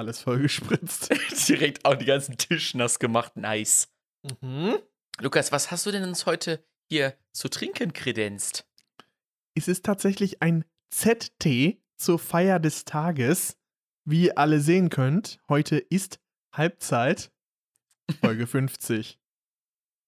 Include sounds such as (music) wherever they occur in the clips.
Alles voll gespritzt. (laughs) Direkt auch die ganzen Tisch nass gemacht. Nice. Mhm. Lukas, was hast du denn uns heute hier zu trinken kredenzt? Es ist tatsächlich ein ZT zur Feier des Tages. Wie ihr alle sehen könnt, heute ist Halbzeit, Folge (laughs) 50.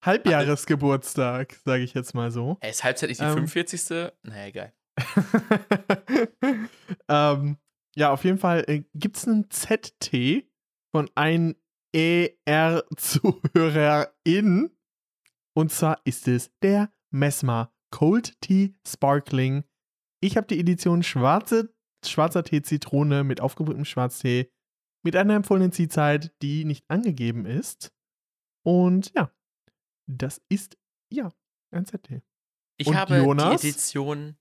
Halbjahresgeburtstag, sage ich jetzt mal so. Hey, ist Halbzeit nicht die Ähm. 45. Naja, egal. (laughs) ähm, ja, auf jeden Fall äh, gibt es einen ZT von einem ER-Zuhörerin. Und zwar ist es der Mesmer Cold Tea Sparkling. Ich habe die Edition schwarze, schwarzer Tee Zitrone mit aufgebrühtem Schwarztee mit einer empfohlenen Ziehzeit, die nicht angegeben ist. Und ja, das ist ja ein ZT. Ich Und habe Jonas? die Edition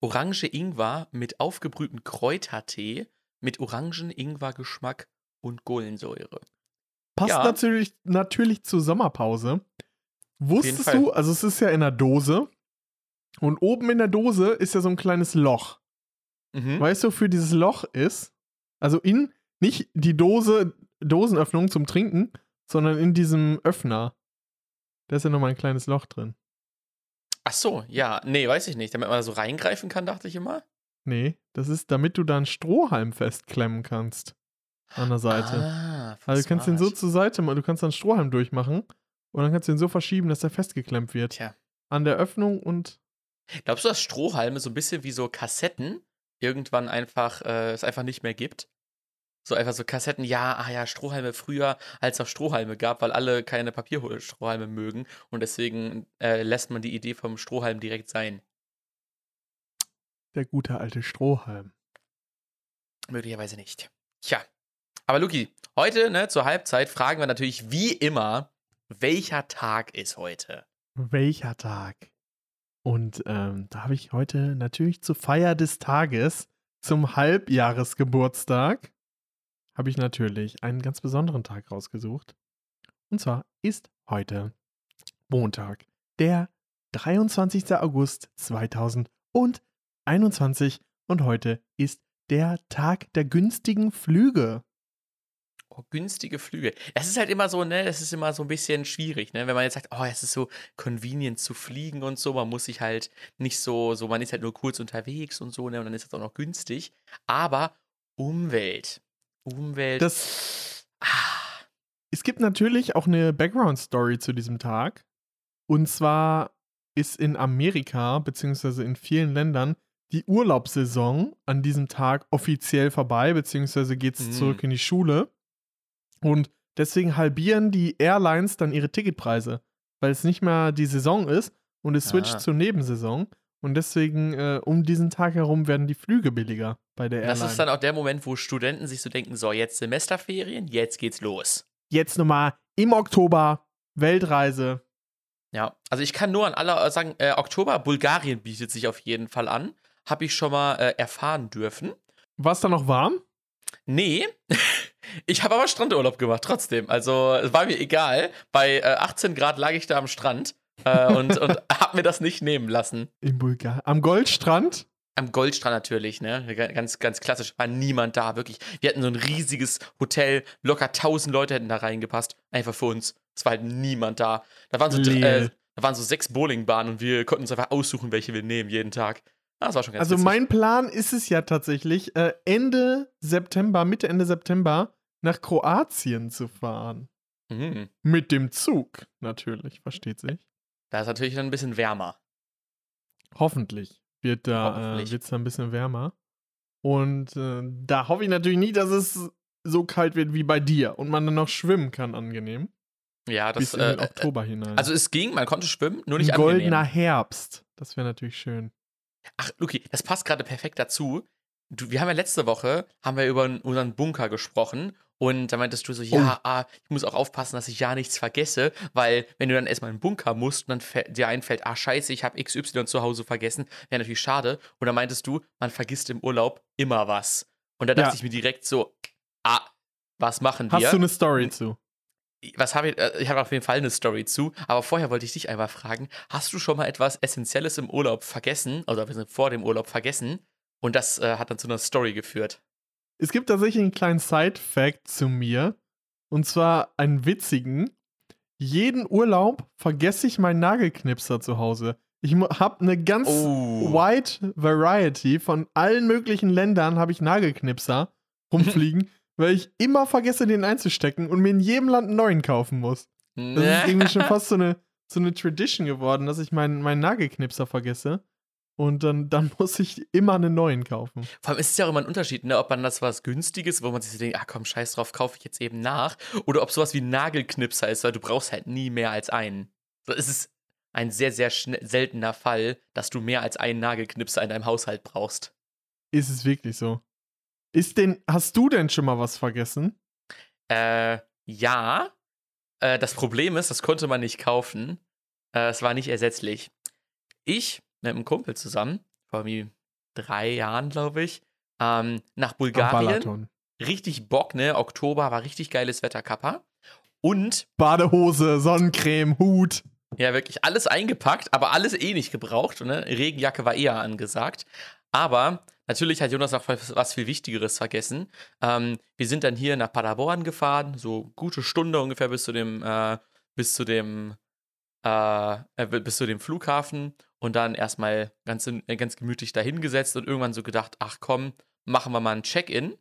Orange Ingwer mit aufgebrühtem Kräutertee mit Orangen-Ingwer-Geschmack und Kohlensäure. Passt Ja. natürlich, natürlich zur Sommerpause. Wusstest du, also es ist ja in der Dose und oben in der Dose ist ja so ein kleines Loch. Mhm. Weißt du, wofür dieses Loch ist? Also in, nicht die Dose, Dosenöffnung zum Trinken, sondern in diesem Öffner. Da ist ja nochmal ein kleines Loch drin. Ach so, ja. Nee, weiß ich nicht. Damit man da so reingreifen kann, dachte ich immer. Nee, das ist, damit du da einen Strohhalm festklemmen kannst. An der Seite. Ah, also du kannst den so smart. zur Seite machen, du kannst dann einen Strohhalm durchmachen und dann kannst du den so verschieben, dass der festgeklemmt wird. Tja. An der Öffnung und Glaubst du, dass Strohhalme so ein bisschen wie so Kassetten irgendwann einfach äh, es einfach nicht mehr gibt? So einfach so Kassetten, ja, ah ja, Strohhalme früher, als es noch Strohhalme gab, weil alle keine Papierstrohhalme mögen und deswegen äh, lässt man die Idee vom Strohhalm direkt sein. der gute alte Strohhalm. Möglicherweise nicht. Tja. Aber Luki, heute, ne, zur Halbzeit fragen wir natürlich wie immer, welcher Tag ist heute? Welcher Tag? Und ähm, da habe ich heute natürlich zur Feier des Tages, zum Halbjahresgeburtstag, habe ich natürlich einen ganz besonderen Tag rausgesucht. Und zwar ist heute Montag, der 23. August 2021 und heute ist der Tag der günstigen Flüge. Oh, günstige Flüge. Das ist halt immer so, ne, das ist immer so ein bisschen schwierig, ne, wenn man jetzt sagt, oh, es ist so convenient zu fliegen und so, man muss sich halt nicht so, so, man ist halt nur kurz unterwegs und so, ne, und dann ist es auch noch günstig. Aber Umwelt. Umwelt. Das ah, Es gibt natürlich auch eine Background-Story zu diesem Tag. Und zwar ist in Amerika, beziehungsweise in vielen Ländern, die Urlaubssaison an diesem Tag offiziell vorbei, beziehungsweise geht es Mhm. zurück in die Schule. Und deswegen halbieren die Airlines dann ihre Ticketpreise, weil es nicht mehr die Saison ist und es switcht Ah. zur Nebensaison. Und deswegen äh, um diesen Tag herum werden die Flüge billiger bei der Airline. das ist dann auch der Moment, wo Studenten sich so denken, so, jetzt Semesterferien, jetzt geht's los. Jetzt nochmal im Oktober Weltreise. Ja, also ich kann nur an alle sagen, äh, Oktober, Bulgarien bietet sich auf jeden Fall an. Habe ich schon mal äh, erfahren dürfen. War es da noch warm? Nee, (laughs) ich habe aber Strandurlaub gemacht trotzdem. Also es war mir egal. Bei äh, 18 Grad lag ich da am Strand äh, und, und (laughs) habe mir das nicht nehmen lassen. In Bulgarien. Am Goldstrand? Am Goldstrand natürlich, ne? Ganz, ganz klassisch. War niemand da, wirklich. Wir hatten so ein riesiges Hotel, locker 1000 Leute hätten da reingepasst. Einfach für uns. Es war halt niemand da. Da waren so, äh, da waren so sechs Bowlingbahnen und wir konnten uns einfach aussuchen, welche wir nehmen jeden Tag. Ah, Das war schon ganz Also witzig. mein Plan ist es ja tatsächlich, äh, Ende September, Mitte Ende September nach Kroatien zu fahren. Mhm. Mit dem Zug, natürlich, versteht sich. Da ist natürlich dann ein bisschen wärmer. Hoffentlich wird da äh, Hoffentlich. wird's da ein bisschen wärmer. Und äh, da hoffe ich natürlich nicht, dass es so kalt wird wie bei dir und man dann noch schwimmen kann, angenehm. Ja, das bis in den äh, Oktober hinein. Also es ging, man konnte schwimmen, nur nicht ein goldener angenehm. Herbst. Das wäre natürlich schön. Ach, Luki, das passt gerade perfekt dazu. Du, wir haben ja letzte Woche haben wir über unseren Bunker gesprochen und da meintest du so, ja, ah, ich muss auch aufpassen, dass ich ja nichts vergesse, weil wenn du dann erstmal in den Bunker musst und dann dir einfällt, ah, scheiße, ich habe XY zu Hause vergessen, wäre natürlich schade. Und dann meintest du, man vergisst im Urlaub immer was. Und da dachte Ja. ich mir direkt so, ah, was machen wir? Hast du eine Story zu? was habe ich, äh, ich habe auf jeden Fall eine Story zu, aber vorher wollte ich dich einmal fragen, hast du schon mal etwas Essentielles im Urlaub vergessen, sind vor dem Urlaub vergessen und das äh, hat dann zu einer Story geführt? Es gibt tatsächlich einen kleinen Side-Fact zu mir. Und zwar einen witzigen. Jeden Urlaub vergesse ich meinen Nagelknipser zu Hause. Ich habe eine ganz Oh. wide Variety von allen möglichen Ländern habe ich Nagelknipser (laughs) rumfliegen, weil ich immer vergesse, den einzustecken und mir in jedem Land einen neuen kaufen muss. Das ist irgendwie schon (laughs) fast so eine, so eine Tradition geworden, dass ich meinen, meinen Nagelknipser vergesse. Und dann, dann (laughs) muss ich immer einen neuen kaufen. Vor allem ist es ja auch immer ein Unterschied, ne? ob man das was Günstiges, wo man sich so denkt, ah komm, scheiß drauf, kaufe ich jetzt eben nach. Oder ob sowas wie Nagelknipser ist, weil du brauchst halt nie mehr als einen. So, es ist ein sehr, sehr seltener Fall, dass du mehr als einen Nagelknipser in deinem Haushalt brauchst. Ist es wirklich so? Ist denn, hast du denn schon mal was vergessen? Äh, ja. Äh, das Problem ist, das konnte man nicht kaufen. Äh, es war nicht ersetzlich. Ich mit einem Kumpel zusammen, vor wie drei Jahren, glaube ich, ähm, nach Bulgarien. Richtig Bock, ne? Oktober war richtig geiles Wetter, Kappa. Und, Badehose, Sonnencreme, Hut. ja, wirklich alles eingepackt, aber alles eh nicht gebraucht. Ne? Regenjacke war eher angesagt. Aber natürlich hat Jonas noch was was viel Wichtigeres vergessen. Ähm, wir sind dann hier nach Paderborn gefahren, so gute Stunde ungefähr bis zu dem, äh, bis zu dem, äh, äh, bis zu dem Flughafen und dann erstmal ganz, äh, ganz gemütlich dahingesetzt und irgendwann so gedacht, ach komm, machen wir mal ein Check-in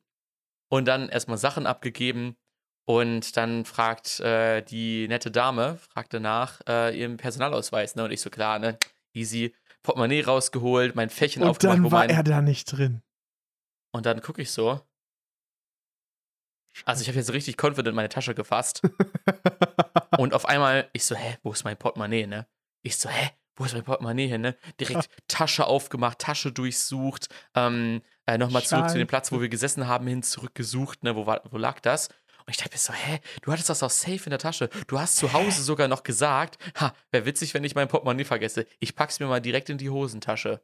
und dann erstmal Sachen abgegeben und dann fragt äh, die nette Dame, fragte nach äh, ihrem Personalausweis, ne? Und ich so, klar, ne? Easy, Portemonnaie rausgeholt, mein Fächen Und aufgemacht, dann wo war mein, er da nicht drin. und dann gucke ich so. Also ich habe jetzt richtig confident meine Tasche gefasst. (laughs) und auf einmal, ich so, hä, wo ist mein Portemonnaie, ne? Ich so, hä, wo ist mein Portemonnaie hin, ne? Direkt Tasche aufgemacht, Tasche durchsucht, ähm, äh, nochmal zurück zu dem Platz, wo wir gesessen haben, hin zurückgesucht, ne? Wo, war, wo lag das? Und ich dachte mir so, hä, du hattest das auch safe in der Tasche. Du hast zu Hause sogar noch gesagt, ha, wäre witzig, wenn ich mein Portemonnaie vergesse. Ich pack's mir mal direkt in die Hosentasche.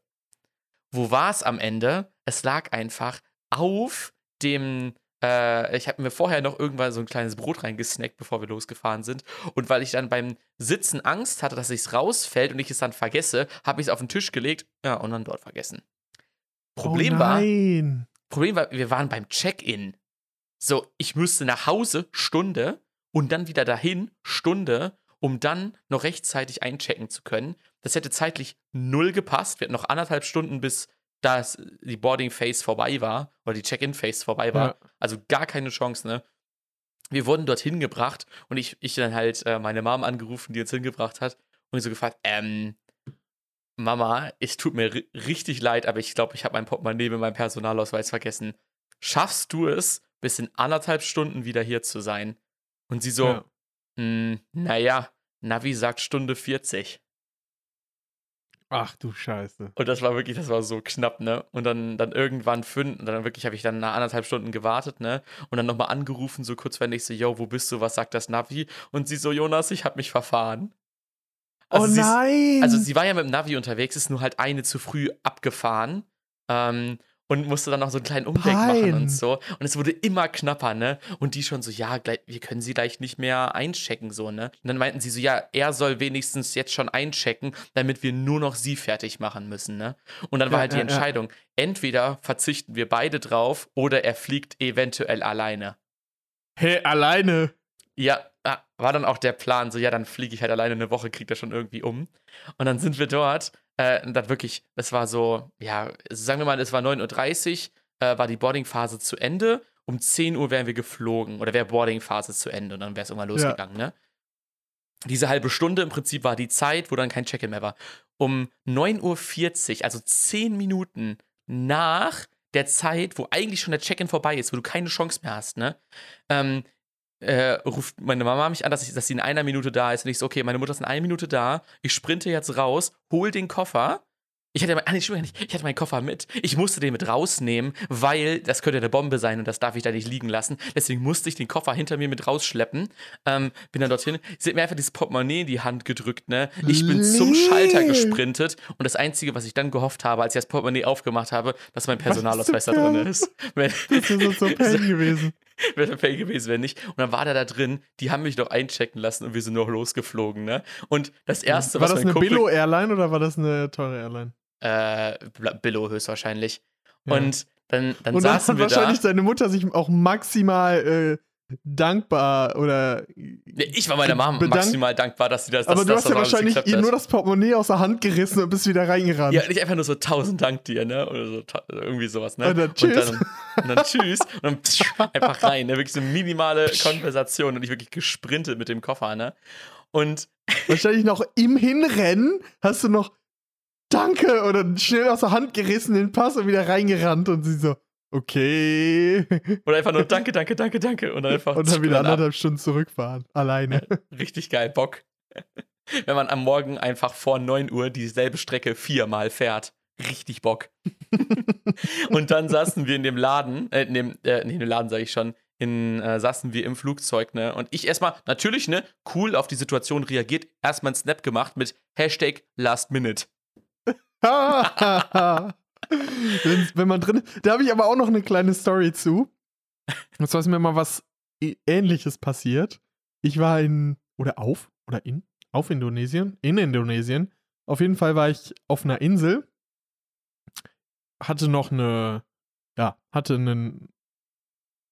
Wo war es am Ende? Es lag einfach auf dem, äh, ich habe mir vorher noch irgendwann so ein kleines Brot reingesnackt, bevor wir losgefahren sind. Und weil ich dann beim Sitzen Angst hatte, dass es rausfällt und ich es dann vergesse, habe ich es auf den Tisch gelegt, ja, und dann dort vergessen. Problem oh war. Problem war, wir waren beim Check-in. So, ich müsste nach Hause Stunde und dann wieder dahin Stunde, um dann noch rechtzeitig einchecken zu können. Das hätte zeitlich null gepasst. Wir hatten noch anderthalb Stunden, bis das, die Boarding-Phase vorbei war oder die Check-in-Phase vorbei war. Ja. Also gar keine Chance, ne? Wir wurden dorthin gebracht und ich, ich dann halt äh, meine Mom angerufen, die uns hingebracht hat und so gefragt, ähm, Mama, es tut mir ri- richtig leid, aber ich glaube, ich habe mein Portemonnaie mit meinem Personalausweis vergessen. Schaffst du es, bis in anderthalb Stunden wieder hier zu sein? Und sie so, Ja. "Mm, naja, Navi sagt Stunde 40. Ach du Scheiße. Und das war wirklich, das war so knapp, ne? Und dann, dann irgendwann fünf, und dann wirklich habe ich dann nach anderthalb Stunden gewartet, ne? Und dann nochmal angerufen, so kurzwendig, so, yo, wo bist du, was sagt das Navi? Und sie so, Jonas, ich habe mich verfahren. Also oh sie ist- nein. Also sie war ja mit dem Navi unterwegs, ist nur halt eine zu früh abgefahren ähm, und musste dann noch so einen kleinen Umweg machen und so. Und es wurde immer knapper, ne? Und die schon so, ja, gleich, wir können sie gleich nicht mehr einchecken, so, ne? Und dann meinten sie so, ja, er soll wenigstens jetzt schon einchecken, damit wir nur noch sie fertig machen müssen, ne? Und dann war Ja, halt die ja, ja. Entscheidung, entweder verzichten wir beide drauf oder er fliegt eventuell alleine. Hä, alleine. Ja, ah, war dann auch der Plan, so ja, dann fliege ich halt alleine eine Woche, kriegt er schon irgendwie um. Und dann sind wir dort, äh, dann wirklich, es war so, ja, sagen wir mal, es war 9.30 Uhr, äh, war die Boardingphase zu Ende. Um 10 Uhr wären wir geflogen oder wäre Boardingphase zu Ende und dann wäre es irgendwann losgegangen, ne? Diese halbe Stunde im Prinzip war die Zeit, wo dann kein Check-in mehr war. Um 9.40 Uhr, also 10 Minuten nach der Zeit, wo eigentlich schon der Check-in vorbei ist, wo du keine Chance mehr hast, ne? Ähm, äh, ruft meine Mama mich an, dass, ich, dass sie in einer Minute da ist. Und ich so, okay, meine Mutter ist in einer Minute da. Ich sprinte jetzt raus, hol den Koffer. Ich hatte, ah, nee, nicht. ich hatte meinen Koffer mit. Ich musste den mit rausnehmen, weil das könnte eine Bombe sein und das darf ich da nicht liegen lassen. Deswegen musste ich den Koffer hinter mir mit rausschleppen. Ähm, bin dann dorthin. Sie hat mir einfach dieses Portemonnaie in die Hand gedrückt, ne? Ich bin zum Nee. Schalter gesprintet und das Einzige, was ich dann gehofft habe, als ich das Portemonnaie aufgemacht habe, dass mein Personalausweis da drin ist. (laughs) Das ist so Pain (laughs) gewesen. Wäre Fail gewesen, wenn nicht. Und dann war der da drin, die haben mich noch einchecken lassen und wir sind noch losgeflogen, ne? Und das erste, war was das mein eine Kumpel, Billo-Airline oder war das eine teure Airline? äh, Billo höchstwahrscheinlich. Ja. Und dann, dann Und dann saßen hat wir wahrscheinlich da. deine Mutter sich auch maximal äh, dankbar oder. Ja, ich war meiner bedankt. maximal dankbar, dass sie das Aber dass, du hast ja wahrscheinlich ihr nur das Portemonnaie aus der Hand gerissen und bist wieder reingerannt. Ja, nicht einfach nur so tausend Dank dir, ne? Oder so irgendwie sowas, ne? Und dann tschüss. Und dann, und dann tschüss. Und dann psch, einfach rein, ne? Wirklich so eine minimale Konversation und ich wirklich gesprintet mit dem Koffer, ne? Und (laughs) Wahrscheinlich noch im Hinrennen hast du noch Danke oder schnell aus der Hand gerissen den Pass und wieder reingerannt und sie so, okay. (laughs) oder einfach nur Danke, danke, danke, danke. Und dann einfach Und dann wieder ab. anderthalb Stunden zurückfahren. Alleine. (laughs) Richtig geil, Bock. (laughs) Wenn man am Morgen einfach vor 9 Uhr dieselbe Strecke viermal fährt. Richtig Bock. und dann saßen wir in dem Laden, äh, in dem, äh, nee, in dem Laden sage ich schon, in, äh, saßen wir im Flugzeug, ne? Und ich erstmal, natürlich, ne, cool auf die Situation reagiert, erstmal einen Snap gemacht mit Hashtag Last Minute. Wenn, wenn man drin Da habe ich aber auch noch eine kleine Story zu. Und zwar ist mir mal was ähnliches passiert. Ich war in, oder auf, oder in, auf Indonesien, in Indonesien. Auf jeden Fall war ich auf einer Insel, hatte noch eine, ja, hatte einen,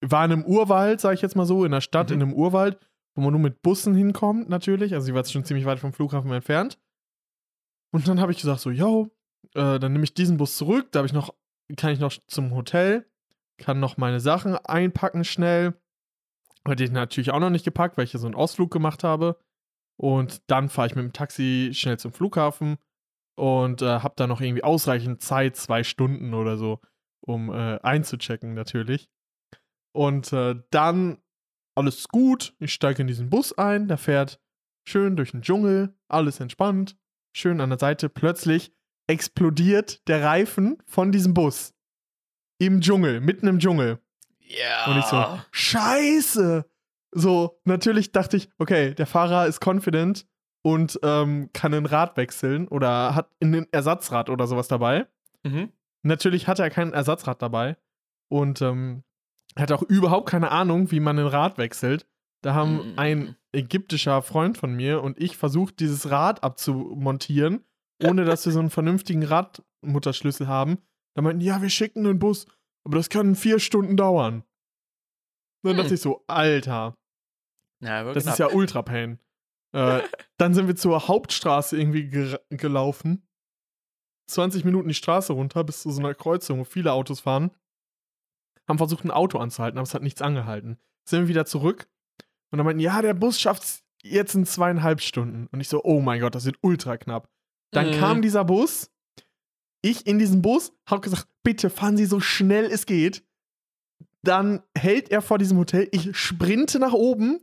war in einem Urwald, sag ich jetzt mal so, in der Stadt, Mhm. in einem Urwald, wo man nur mit Bussen hinkommt, natürlich. Also, ich war jetzt schon ziemlich weit vom Flughafen entfernt. Und dann habe ich gesagt, so, yo, äh, dann nehme ich diesen Bus zurück. Da habe ich noch, kann ich noch zum Hotel, kann noch meine Sachen einpacken schnell. Hatte ich natürlich auch noch nicht gepackt, weil ich ja so einen Ausflug gemacht habe. Und dann fahre ich mit dem Taxi schnell zum Flughafen und äh, habe da noch irgendwie ausreichend Zeit, zwei Stunden oder so, um äh, einzuchecken natürlich. Und äh, dann alles gut. Ich steige in diesen Bus ein, der fährt schön durch den Dschungel, alles entspannt, schön an der Seite. Plötzlich explodiert der Reifen von diesem Bus. Im Dschungel, mitten im Dschungel. Ja. Und ich so, Scheiße! So, natürlich dachte ich, okay, der Fahrer ist confident und ähm, kann ein Rad wechseln oder hat ein Ersatzrad oder sowas dabei. Mhm. Natürlich hatte er kein Ersatzrad dabei und ähm, hat auch überhaupt keine Ahnung, wie man ein Rad wechselt. Da haben Mm. ein ägyptischer Freund von mir und ich versucht, dieses Rad abzumontieren, ohne dass wir so einen vernünftigen Radmutterschlüssel haben. Da meinten, ja, wir schicken einen Bus, aber das kann vier Stunden dauern. Dann Hm. dachte ich so, Alter, Ja, das wirklich ist ja ultra pain. Äh, (laughs) dann sind wir zur Hauptstraße irgendwie ge gelaufen. 20 Minuten die Straße runter bis zu so einer Kreuzung, wo viele Autos fahren. Haben versucht, ein Auto anzuhalten, aber es hat nichts angehalten. Sind wir wieder zurück und dann meinten, ja, der Bus schafft's jetzt in zweieinhalb Stunden. Und ich so, oh mein Gott, das wird ultra knapp. Dann Mhm. kam dieser Bus. Ich in diesen Bus, hab gesagt, bitte fahren Sie so schnell es geht. Dann hält er vor diesem Hotel. Ich sprinte nach oben.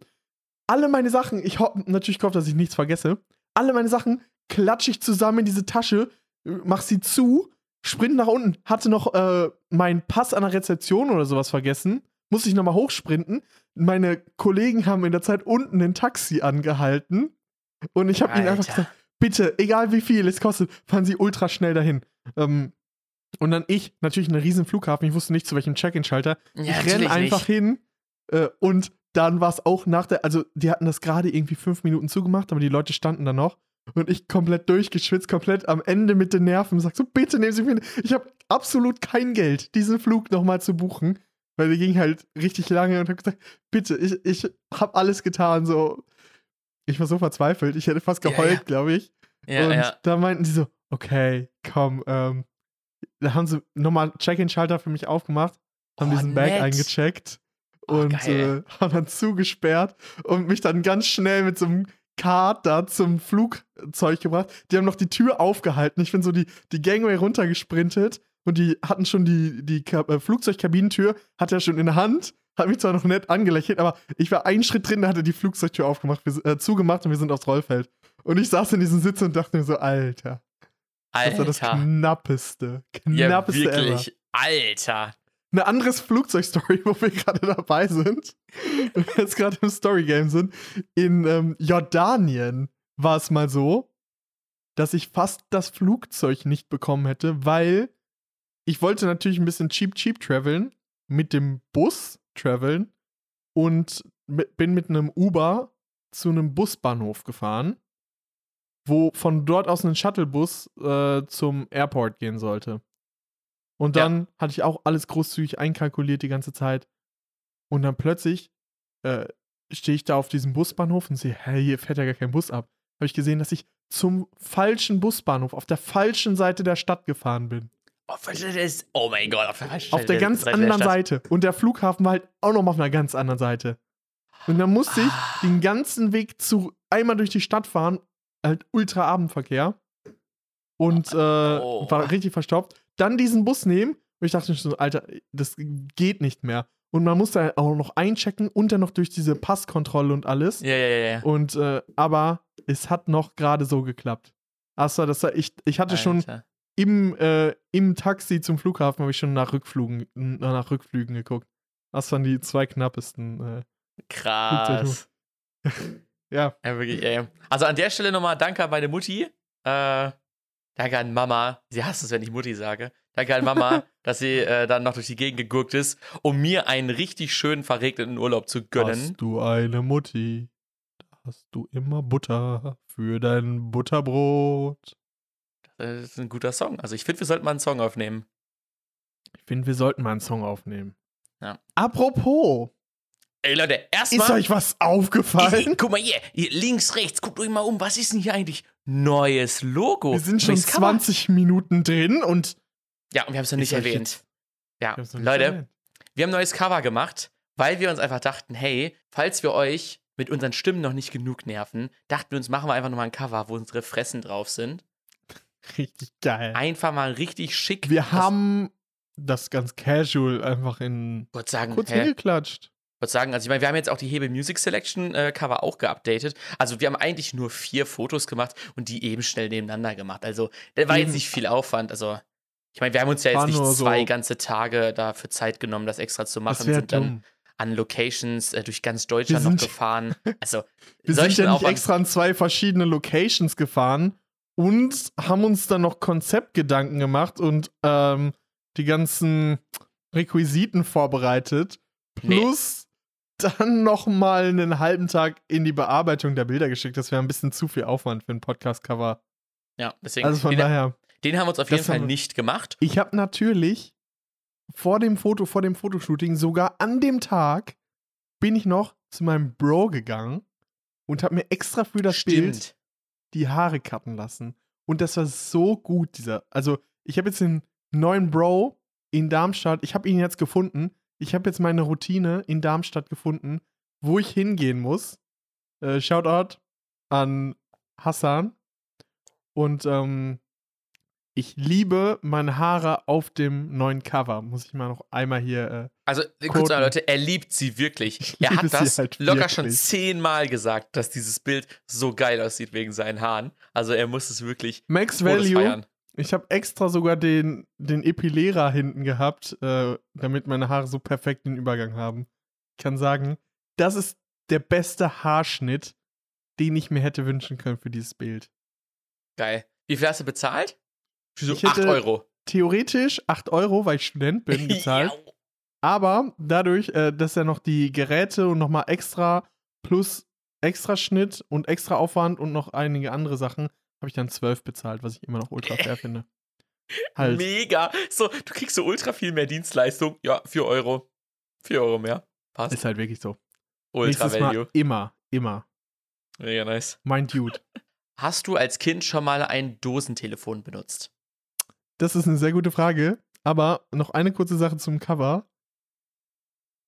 Alle meine Sachen, ich hoffe natürlich gehofft, dass ich nichts vergesse. Alle meine Sachen klatsche ich zusammen in diese Tasche, mach sie zu, sprint nach unten. Hatte noch äh, meinen Pass an der Rezeption oder sowas vergessen. Musste ich nochmal hochsprinten. Meine Kollegen haben in der Zeit unten ein Taxi angehalten. Und ich habe ihnen einfach gesagt, bitte, egal wie viel es kostet, fahren Sie ultra schnell dahin. Ähm, und dann ich, natürlich einen riesen Flughafen, ich wusste nicht zu welchem Check-in-Schalter. Ja, ich renne einfach nicht. hin äh, und dann war es auch nach der, also die hatten das gerade irgendwie fünf Minuten zugemacht, aber die Leute standen da noch und ich komplett durchgeschwitzt, komplett am Ende mit den Nerven, sag so, bitte nehmen Sie mich mit. Ich habe absolut kein Geld, diesen Flug nochmal zu buchen, weil der ging halt richtig lange und habe gesagt, bitte, ich, ich habe alles getan, so. Ich war so verzweifelt, ich hätte fast Ja, geheult, ja. glaube ich. Ja, und ja. da meinten sie so, okay, komm, ähm, da haben sie nochmal Check-in-Schalter für mich aufgemacht, haben Oh, diesen Bag nett. eingecheckt Oh, und äh, haben dann zugesperrt und mich dann ganz schnell mit so einem Kart da zum Flugzeug gebracht. Die haben noch die Tür aufgehalten. Ich bin so die, die Gangway runtergesprintet und die hatten schon die, die äh, Flugzeugkabinentür, hat er schon in der Hand, hat mich zwar noch nett angelächelt, aber ich war einen Schritt drin, da hat er die Flugzeugtür aufgemacht, wir, äh, zugemacht und wir sind aufs Rollfeld. Und ich saß in diesem Sitz und dachte mir so, Alter, das war das Alter. knappeste, Ja, knappeste ever. wirklich. Alter. Eine andere Flugzeugstory, (laughs) wo wir gerade dabei sind, (laughs) wir jetzt gerade im Storygame sind. In ähm, Jordanien war es mal so, dass ich fast das Flugzeug nicht bekommen hätte, weil ich wollte natürlich ein bisschen cheap, cheap traveln, mit dem Bus traveln und mit, bin mit einem Uber zu einem Busbahnhof gefahren, wo von dort aus ein Shuttlebus äh, zum Airport gehen sollte. Und dann hatte ich auch alles großzügig einkalkuliert die ganze Zeit. Und dann plötzlich äh, stehe ich da auf diesem Busbahnhof und sehe, hey, hier fährt ja gar kein Bus ab. Habe ich gesehen, dass ich zum falschen Busbahnhof auf der falschen Seite der Stadt gefahren bin. Oh, oh mein Gott, auf der, Auf ganz Seite anderen. Seite. Und der Flughafen war halt auch noch mal auf einer ganz anderen Seite. Und dann musste ich Ah. den ganzen Weg zu einmal durch die Stadt fahren, halt ultra Abendverkehr. Und äh, Oh. war richtig verstopft. Dann diesen Bus nehmen. Und ich dachte schon, Alter, das geht nicht mehr. Und man musste halt auch noch einchecken und dann noch durch diese Passkontrolle und alles. Ja, ja, ja. Und äh, aber es hat noch gerade so geklappt. Achso, das war, ich, ich hatte schon Alter. Im, äh, im Taxi zum Flughafen habe ich schon nach Rückflügen, nach Rückflügen geguckt. Das waren die zwei knappesten. Äh, Krass. (laughs) ja, Ja, wirklich, ey. Also an der Stelle nochmal Danke an meine Mutti. Äh, danke an Mama. Sie hasst es, wenn ich Mutti sage. Danke an Mama, (laughs) dass sie äh, dann noch durch die Gegend gegurkt ist, um mir einen richtig schönen verregneten Urlaub zu gönnen. hast du eine Mutti, da hast du immer Butter für dein Butterbrot. Das ist ein guter Song. Also ich finde, wir sollten mal einen Song aufnehmen. Ich finde, wir sollten mal einen Song aufnehmen. Ja. Apropos, Ey Leute, ist erstmal. euch was aufgefallen? (laughs) Guck mal hier, hier, links, rechts, guckt euch mal um. Was ist denn hier eigentlich? Neues Logo. Wir sind schon Neues Cover. 20 Minuten drin und Ja, und wir haben es noch nicht Ist erwähnt. Ja, nicht Leute, erwähnt. wir haben ein neues Cover gemacht, weil wir uns einfach dachten, hey, falls wir euch mit unseren Stimmen noch nicht genug nerven, dachten wir uns, machen wir einfach nochmal ein Cover, wo unsere Fressen drauf sind. (laughs) richtig geil. Einfach mal richtig schick. Wir haben das ganz casual einfach in sagen, kurz hä? hingeklatscht. Würde sagen, also ich meine, wir haben jetzt auch die Hebe Music Selection äh, Cover auch geupdatet. Also wir haben eigentlich nur vier Fotos gemacht und die eben schnell nebeneinander gemacht. Also da war jetzt Eben. nicht viel Aufwand. Also ich meine, wir haben uns ja jetzt nicht zwei so- ganze Tage dafür Zeit genommen, das extra zu machen. Wäre sind dann dumm. an Locations äh, durch ganz Deutschland noch gefahren. (laughs) Also Wir sind ja nicht extra an zwei verschiedene Locations gefahren und haben uns dann noch Konzeptgedanken gemacht und ähm, die ganzen Requisiten vorbereitet. Nee. Plus dann noch mal einen halben Tag in die Bearbeitung der Bilder geschickt. Das wäre ein bisschen zu viel Aufwand für ein Podcast-Cover. Ja, deswegen. Also von den, daher. den haben wir uns auf jeden Fall nicht gemacht. Ich habe natürlich vor dem Foto, vor dem Fotoshooting, sogar an dem Tag, bin ich noch zu meinem Bro gegangen und habe mir extra für das Bild die Haare cutten lassen. Und das war so gut, dieser. Also, ich habe jetzt den neuen Bro in Darmstadt. Ich habe ihn jetzt gefunden. Ich habe jetzt meine Routine in Darmstadt gefunden, wo ich hingehen muss. Äh, Shoutout an Hassan. Und ähm, ich liebe meine Haare auf dem neuen Cover. Muss ich mal noch einmal hier. Äh, Also, kurz mal, Leute, er liebt sie wirklich. Ich Er hat das halt locker schon wirklich. zehnmal gesagt, dass dieses Bild so geil aussieht wegen seinen Haaren. Also, er muss es wirklich Max Value. feiern. Ich habe extra sogar den, den Epilierer hinten gehabt, äh, damit meine Haare so perfekt den Übergang haben. Ich kann sagen, das ist der beste Haarschnitt, den ich mir hätte wünschen können für dieses Bild. Geil. Wie viel hast du bezahlt? Für so Ich hätte 8 Euro. Theoretisch 8 Euro, weil ich Student bin, (laughs) gezahlt. Aber dadurch, äh, dass er noch die Geräte und nochmal extra plus extra Schnitt und extra Aufwand und noch einige andere Sachen, habe ich dann 12 bezahlt, was ich immer noch ultra fair finde. Halt. Mega. So, du kriegst so ultra viel mehr Dienstleistung. Ja, 4 Euro. 4 Euro mehr. Passt. Ist halt wirklich so. Ultra Nächstes Value. Mal immer, immer. Mega nice. Mein Dude. (laughs) Hast du als Kind schon mal ein Dosentelefon benutzt? Das ist eine sehr gute Frage. Aber noch eine kurze Sache zum Cover.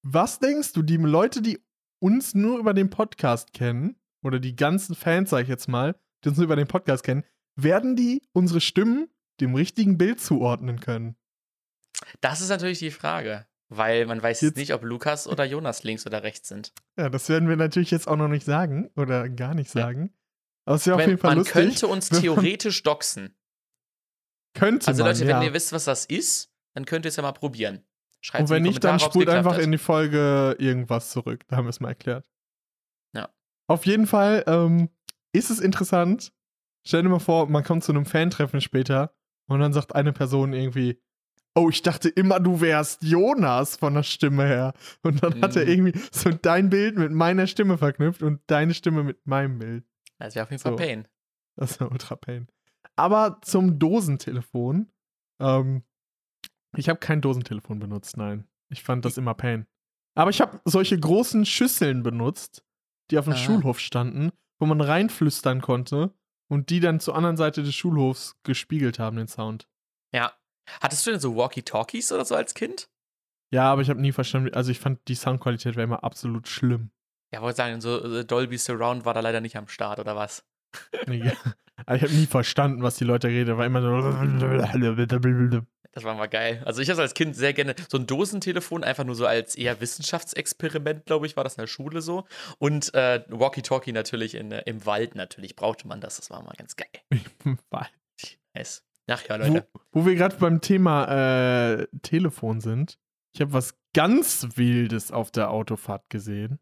Was denkst du, die Leute, die uns nur über den Podcast kennen, oder die ganzen Fans, sag ich jetzt mal, die uns nur über den Podcast kennen, werden die unsere Stimmen dem richtigen Bild zuordnen können? Das ist natürlich die Frage. Weil man weiß Jetzt- nicht, ob Lukas oder Jonas links oder rechts sind. Ja, das werden wir natürlich jetzt auch noch nicht sagen oder gar nicht Ja. sagen. Aber es ist ja auf jeden Fall man lustig. könnte uns man- theoretisch doxen. Könnte Also man, Leute, ja. wenn ihr wisst, was das ist, dann könnt ihr es ja mal probieren. Schreibt Und wenn nicht, dann spult einfach in in die Folge irgendwas zurück. Da haben wir es mal erklärt. Ja. Auf jeden Fall ähm, ist es interessant. Stell dir mal vor, man kommt zu einem Fan-Treffen später und dann sagt eine Person irgendwie, oh, ich dachte immer, du wärst Jonas von der Stimme her. Und dann hat er Mhm. irgendwie so dein Bild mit meiner Stimme verknüpft und deine Stimme mit meinem Bild. Das wäre auf jeden Fall So. Pain. Das ist ja ultra pain. Aber zum Dosentelefon. Ähm, Ich habe kein Dosentelefon benutzt, nein. Ich fand das immer Pain. Aber ich habe solche großen Schüsseln benutzt, die auf dem Ah. Schulhof standen, wo man reinflüstern konnte und die dann zur anderen Seite des Schulhofs gespiegelt haben, den Sound. Ja. Hattest du denn so Walkie-Talkies oder so als Kind? Ja, aber ich habe nie verstanden, also ich fand die Soundqualität war immer absolut schlimm. Ja, wollte sagen, so äh, Dolby Surround war da leider nicht am Start, oder was? Ja. (laughs) Aber ich habe nie verstanden, was die Leute reden. War immer so. Das war mal geil. Also ich habe als Kind sehr gerne so ein Dosentelefon, einfach nur so als eher Wissenschaftsexperiment, glaube ich, war das in der Schule so. Und äh, Walkie-Talkie natürlich in, äh, im Wald natürlich brauchte man das. Das war mal ganz geil. (laughs) Nice. Ach ja, wo, Leute. wo wir gerade beim Thema äh, Telefon sind. Ich habe was ganz Wildes auf der Autofahrt gesehen.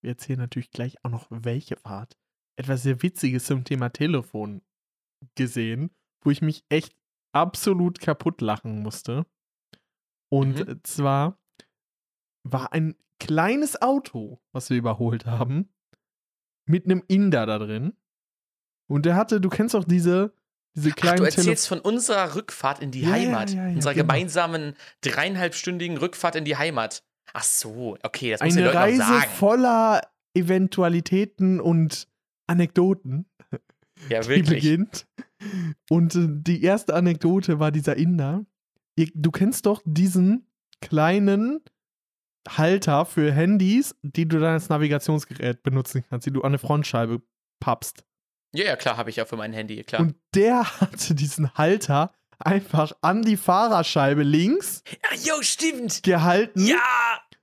Wir erzählen natürlich gleich auch noch, welche Fahrt. Etwas sehr Witziges zum Thema Telefon gesehen, wo ich mich echt absolut kaputt lachen musste. Und Mhm. zwar war ein kleines Auto, was wir überholt haben, mit einem Inder da drin. Und der hatte, du kennst auch diese, diese Ach, kleinen du Telefone. erzählst von unserer Rückfahrt in die Ja, Heimat. ja, ja, unserer genau. gemeinsamen dreieinhalbstündigen Rückfahrt in die Heimat. Ach so, okay, das muss Eine Reise voller Eventualitäten und Anekdoten, Ja, die wirklich. beginnt. Und äh, die erste Anekdote war dieser Inder. Du kennst doch diesen kleinen Halter für Handys, die du dann als Navigationsgerät benutzen kannst, die du an eine Frontscheibe pappst. Ja, ja, klar, habe ich ja für mein Handy, klar. Und der (laughs) hatte diesen Halter einfach an die Fahrerscheibe links Ach, jo, stimmt. gehalten Ja!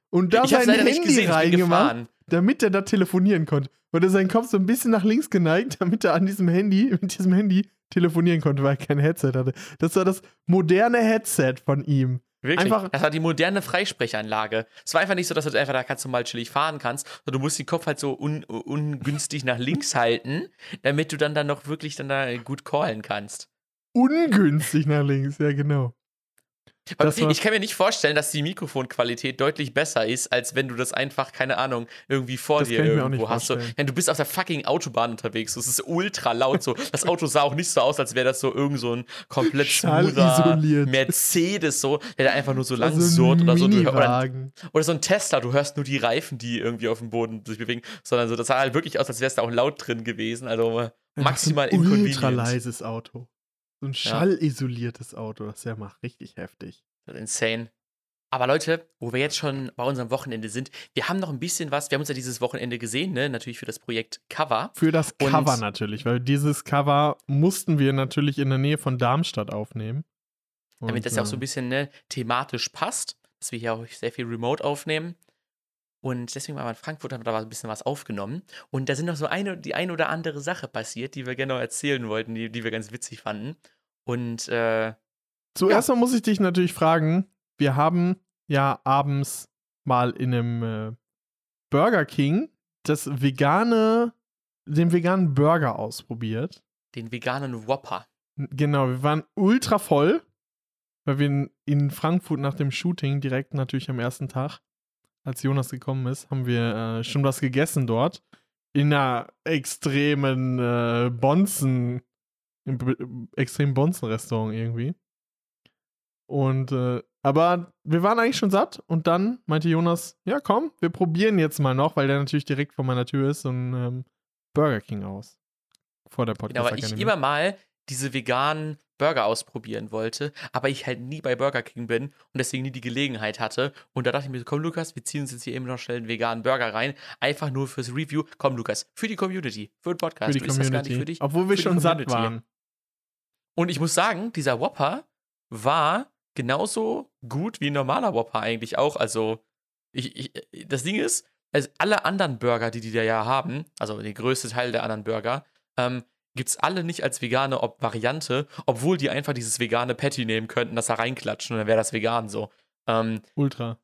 und da sein Handy reingemacht. damit er da telefonieren konnte. Und er seinen Kopf so ein bisschen nach links geneigt, (laughs) damit er an diesem Handy, mit diesem Handy telefonieren konnte, weil er kein Headset hatte. Das war das moderne Headset von ihm. Wirklich. Einfach- das war die moderne Freisprechanlage. Es war einfach nicht so, dass du einfach da ganz normal chillig fahren kannst, sondern du musst den Kopf halt so un ungünstig nach links halten, damit du dann dann noch wirklich dann da gut callen kannst. Ungünstig nach links, ja genau. Ich kann mir nicht vorstellen, dass die Mikrofonqualität deutlich besser ist, als wenn du das einfach, keine Ahnung, irgendwie vor Das dir irgendwo hast. So, du bist auf der fucking Autobahn unterwegs, das ist ultra laut so. Das Auto sah auch nicht so aus, als wäre das so irgend so ein komplett smoother. Mercedes so, der da einfach nur so lang (laughs) Also surrt oder so. Oder, oder so ein Tesla, du hörst nur die Reifen, die irgendwie auf dem Boden sich bewegen, sondern so, das sah halt wirklich aus, als wäre es da auch laut drin gewesen. Also maximal ein ultra inconvenient. leises Auto. So ein schallisoliertes Auto, das ist ja mal richtig heftig. Das ist Insane. Aber Leute, wo wir jetzt schon bei unserem Wochenende sind, wir haben noch ein bisschen was. Wir haben uns ja dieses Wochenende gesehen, ne? Natürlich für das Projekt Cover. Für das Und- Cover natürlich, weil dieses Cover mussten wir natürlich in der Nähe von Darmstadt aufnehmen. damit Und, das ja auch so ein bisschen ne, thematisch passt, dass wir hier auch sehr viel remote aufnehmen. Und deswegen waren wir in Frankfurt, haben da ein bisschen was aufgenommen. Und da sind noch so eine, die ein oder andere Sache passiert, die wir noch erzählen wollten, die, die wir ganz witzig fanden. Und äh, Zuerst mal muss ich dich natürlich fragen, wir haben ja abends mal in einem äh, Burger King das vegane, den veganen Burger ausprobiert. den veganen Whopper. Genau, wir waren ultra voll, weil wir in, in Frankfurt nach dem Shooting direkt natürlich am ersten Tag, als Jonas gekommen ist, haben wir äh, schon was gegessen dort. In einer extremen äh, Bonzen, im extremen Bonzen-Restaurant irgendwie. Und, äh, aber wir waren eigentlich schon satt und dann meinte Jonas, ja komm, wir probieren jetzt mal noch, weil der natürlich direkt vor meiner Tür ist, so ein ähm, Burger King aus. Vor der Podcast. Genau, weil ich immer mal diese veganen Burger ausprobieren wollte, aber ich halt nie bei Burger King bin und deswegen nie die Gelegenheit hatte. Und da dachte ich mir, komm Lukas, wir ziehen uns jetzt hier eben noch schnell einen veganen Burger rein. Einfach nur fürs Review. Komm Lukas, für die Community, für den Podcast. für die Du isst das gar nicht Community. für dich. Obwohl wir schon satt waren. Und ich muss sagen, dieser Whopper war genauso gut wie ein normaler Whopper eigentlich auch. Also, ich, ich, das Ding ist, also alle anderen Burger, die die da ja haben, also der größte Teil der anderen Burger, ähm, gibt es alle nicht als vegane Ob Variante, obwohl die einfach dieses vegane Patty nehmen könnten, das da reinklatschen und dann wäre das vegan so. Ähm, Ultra.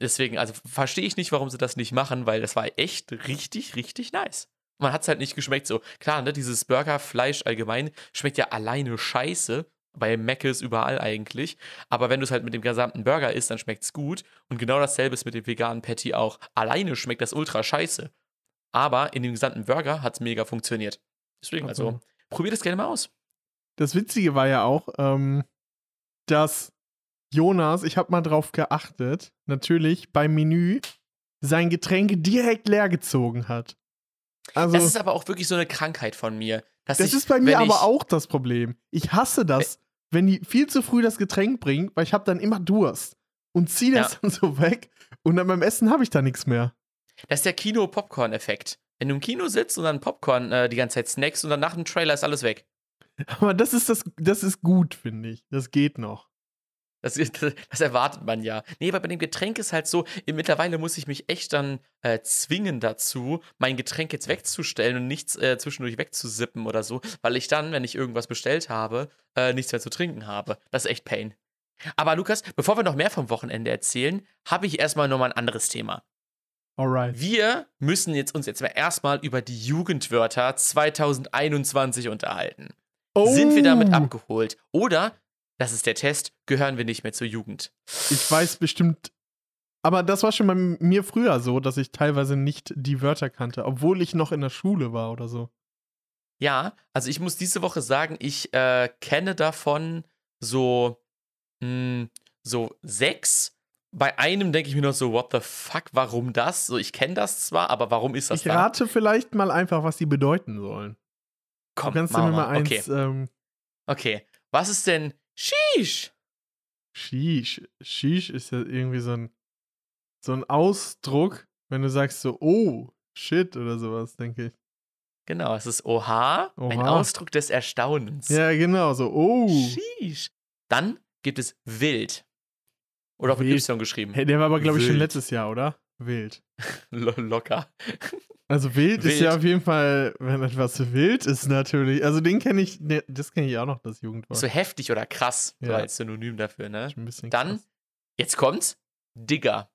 deswegen, also verstehe ich nicht, warum sie das nicht machen, weil das war echt richtig, richtig nice. Man hat es halt nicht geschmeckt so. Klar, ne, dieses Burgerfleisch allgemein schmeckt ja alleine scheiße. Bei Mc's überall eigentlich. Aber wenn du es halt mit dem gesamten Burger isst, dann schmeckt es gut. Und genau dasselbe ist mit dem veganen Patty auch. Alleine schmeckt das ultra scheiße. Aber in dem gesamten Burger hat es mega funktioniert. Deswegen, also, Also. probier das gerne mal aus. Das Witzige war ja auch, ähm, dass Jonas, ich habe mal drauf geachtet, natürlich beim Menü sein Getränk direkt leer gezogen hat. Also, das ist aber auch wirklich so eine Krankheit von mir. das ich, ist bei mir aber auch das Problem. Ich hasse das, wenn die viel zu früh das Getränk bringen, weil ich habe dann immer Durst und ziehe das Ja. dann so weg und dann beim Essen habe ich da nichts mehr. Das ist der Kino-Popcorn-Effekt. Wenn du im Kino sitzt und dann Popcorn äh, die ganze Zeit snackst und dann nach dem Trailer ist alles weg. Aber das ist das, das ist gut, finde ich. Das geht noch. Das, ist- das erwartet man ja. Nee, aber bei dem Getränk ist halt so, mittlerweile muss ich mich echt dann äh, zwingen dazu, mein Getränk jetzt wegzustellen und nichts äh, zwischendurch wegzusippen oder so, weil ich dann, wenn ich irgendwas bestellt habe, äh, nichts mehr zu trinken habe. Das ist echt Pain. Aber Lukas, bevor wir noch mehr vom Wochenende erzählen, habe ich erstmal nochmal ein anderes Thema. Alright. Wir müssen jetzt uns jetzt mal erstmal über die Jugendwörter 2021 unterhalten. Oh, Sind wir damit abgeholt? Oder, das ist der Test, gehören wir nicht mehr zur Jugend? Ich weiß bestimmt. Aber das war schon bei mir früher so, dass ich teilweise nicht die Wörter kannte, obwohl ich noch in der Schule war oder so. Ja, also ich muss diese Woche sagen, ich äh, kenne davon so, mh, so sechs. Bei einem denke ich mir noch so, what the fuck, warum das? So, ich kenne das zwar, aber warum ist das Ich da? rate vielleicht mal einfach, was die bedeuten sollen. Komm, du kannst du mir mal eins. Okay, Ähm, okay. Was ist denn Sheesh? Sheesh. Sheesh ist ja irgendwie so ein, so ein Ausdruck, wenn du sagst so, oh, shit oder sowas, denke ich. Genau, es ist Oha, ein Oha. Ausdruck des Erstaunens. Ja, genau, so, oh. Sheesh. Dann gibt es Wild. Oder auch mit Wild. Y geschrieben. Hey, der war aber, glaube ich, schon letztes Jahr, oder? Wild. (laughs) Lo locker. Also wild, ist Wild. ja auf jeden Fall, wenn etwas wild ist, natürlich. Also den kenne ich, ne, das kenne ich auch noch, das Jugendwort. So heftig oder krass, so Ja. als Synonym dafür, ne? Ist ein bisschen Dann, krass. jetzt kommt's, Digger.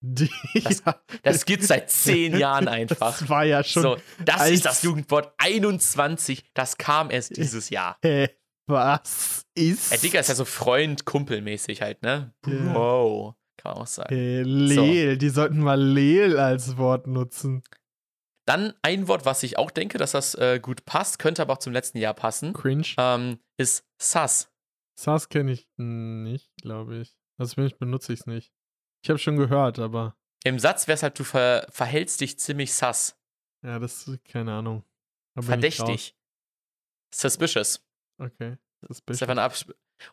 Die, Das- (laughs) ja, Das gibt's seit zehn (laughs) Jahren einfach. Das war ja schon. So, das ist das Jugendwort 21, das kam erst dieses Jahr. Hä, was ist. Äh, Digger ist ja so Freund, Kumpelmäßig halt, ne? Ja. Bro, kann man auch sagen. Äh, Leel, die sollten mal Leel als Wort nutzen. Dann ein Wort, was ich auch denke, dass das äh, gut passt, könnte aber auch zum letzten Jahr passen, Cringe. ähm, ist Sass. SAS kenne ich nicht, glaube ich. Also zumindest benutze ich es nicht. Ich habe schon gehört, aber Im Satz wäre es halt, du ver verhältst dich ziemlich sass. ja, das ist keine Ahnung. Verdächtig. Suspicious. Okay. Das Abs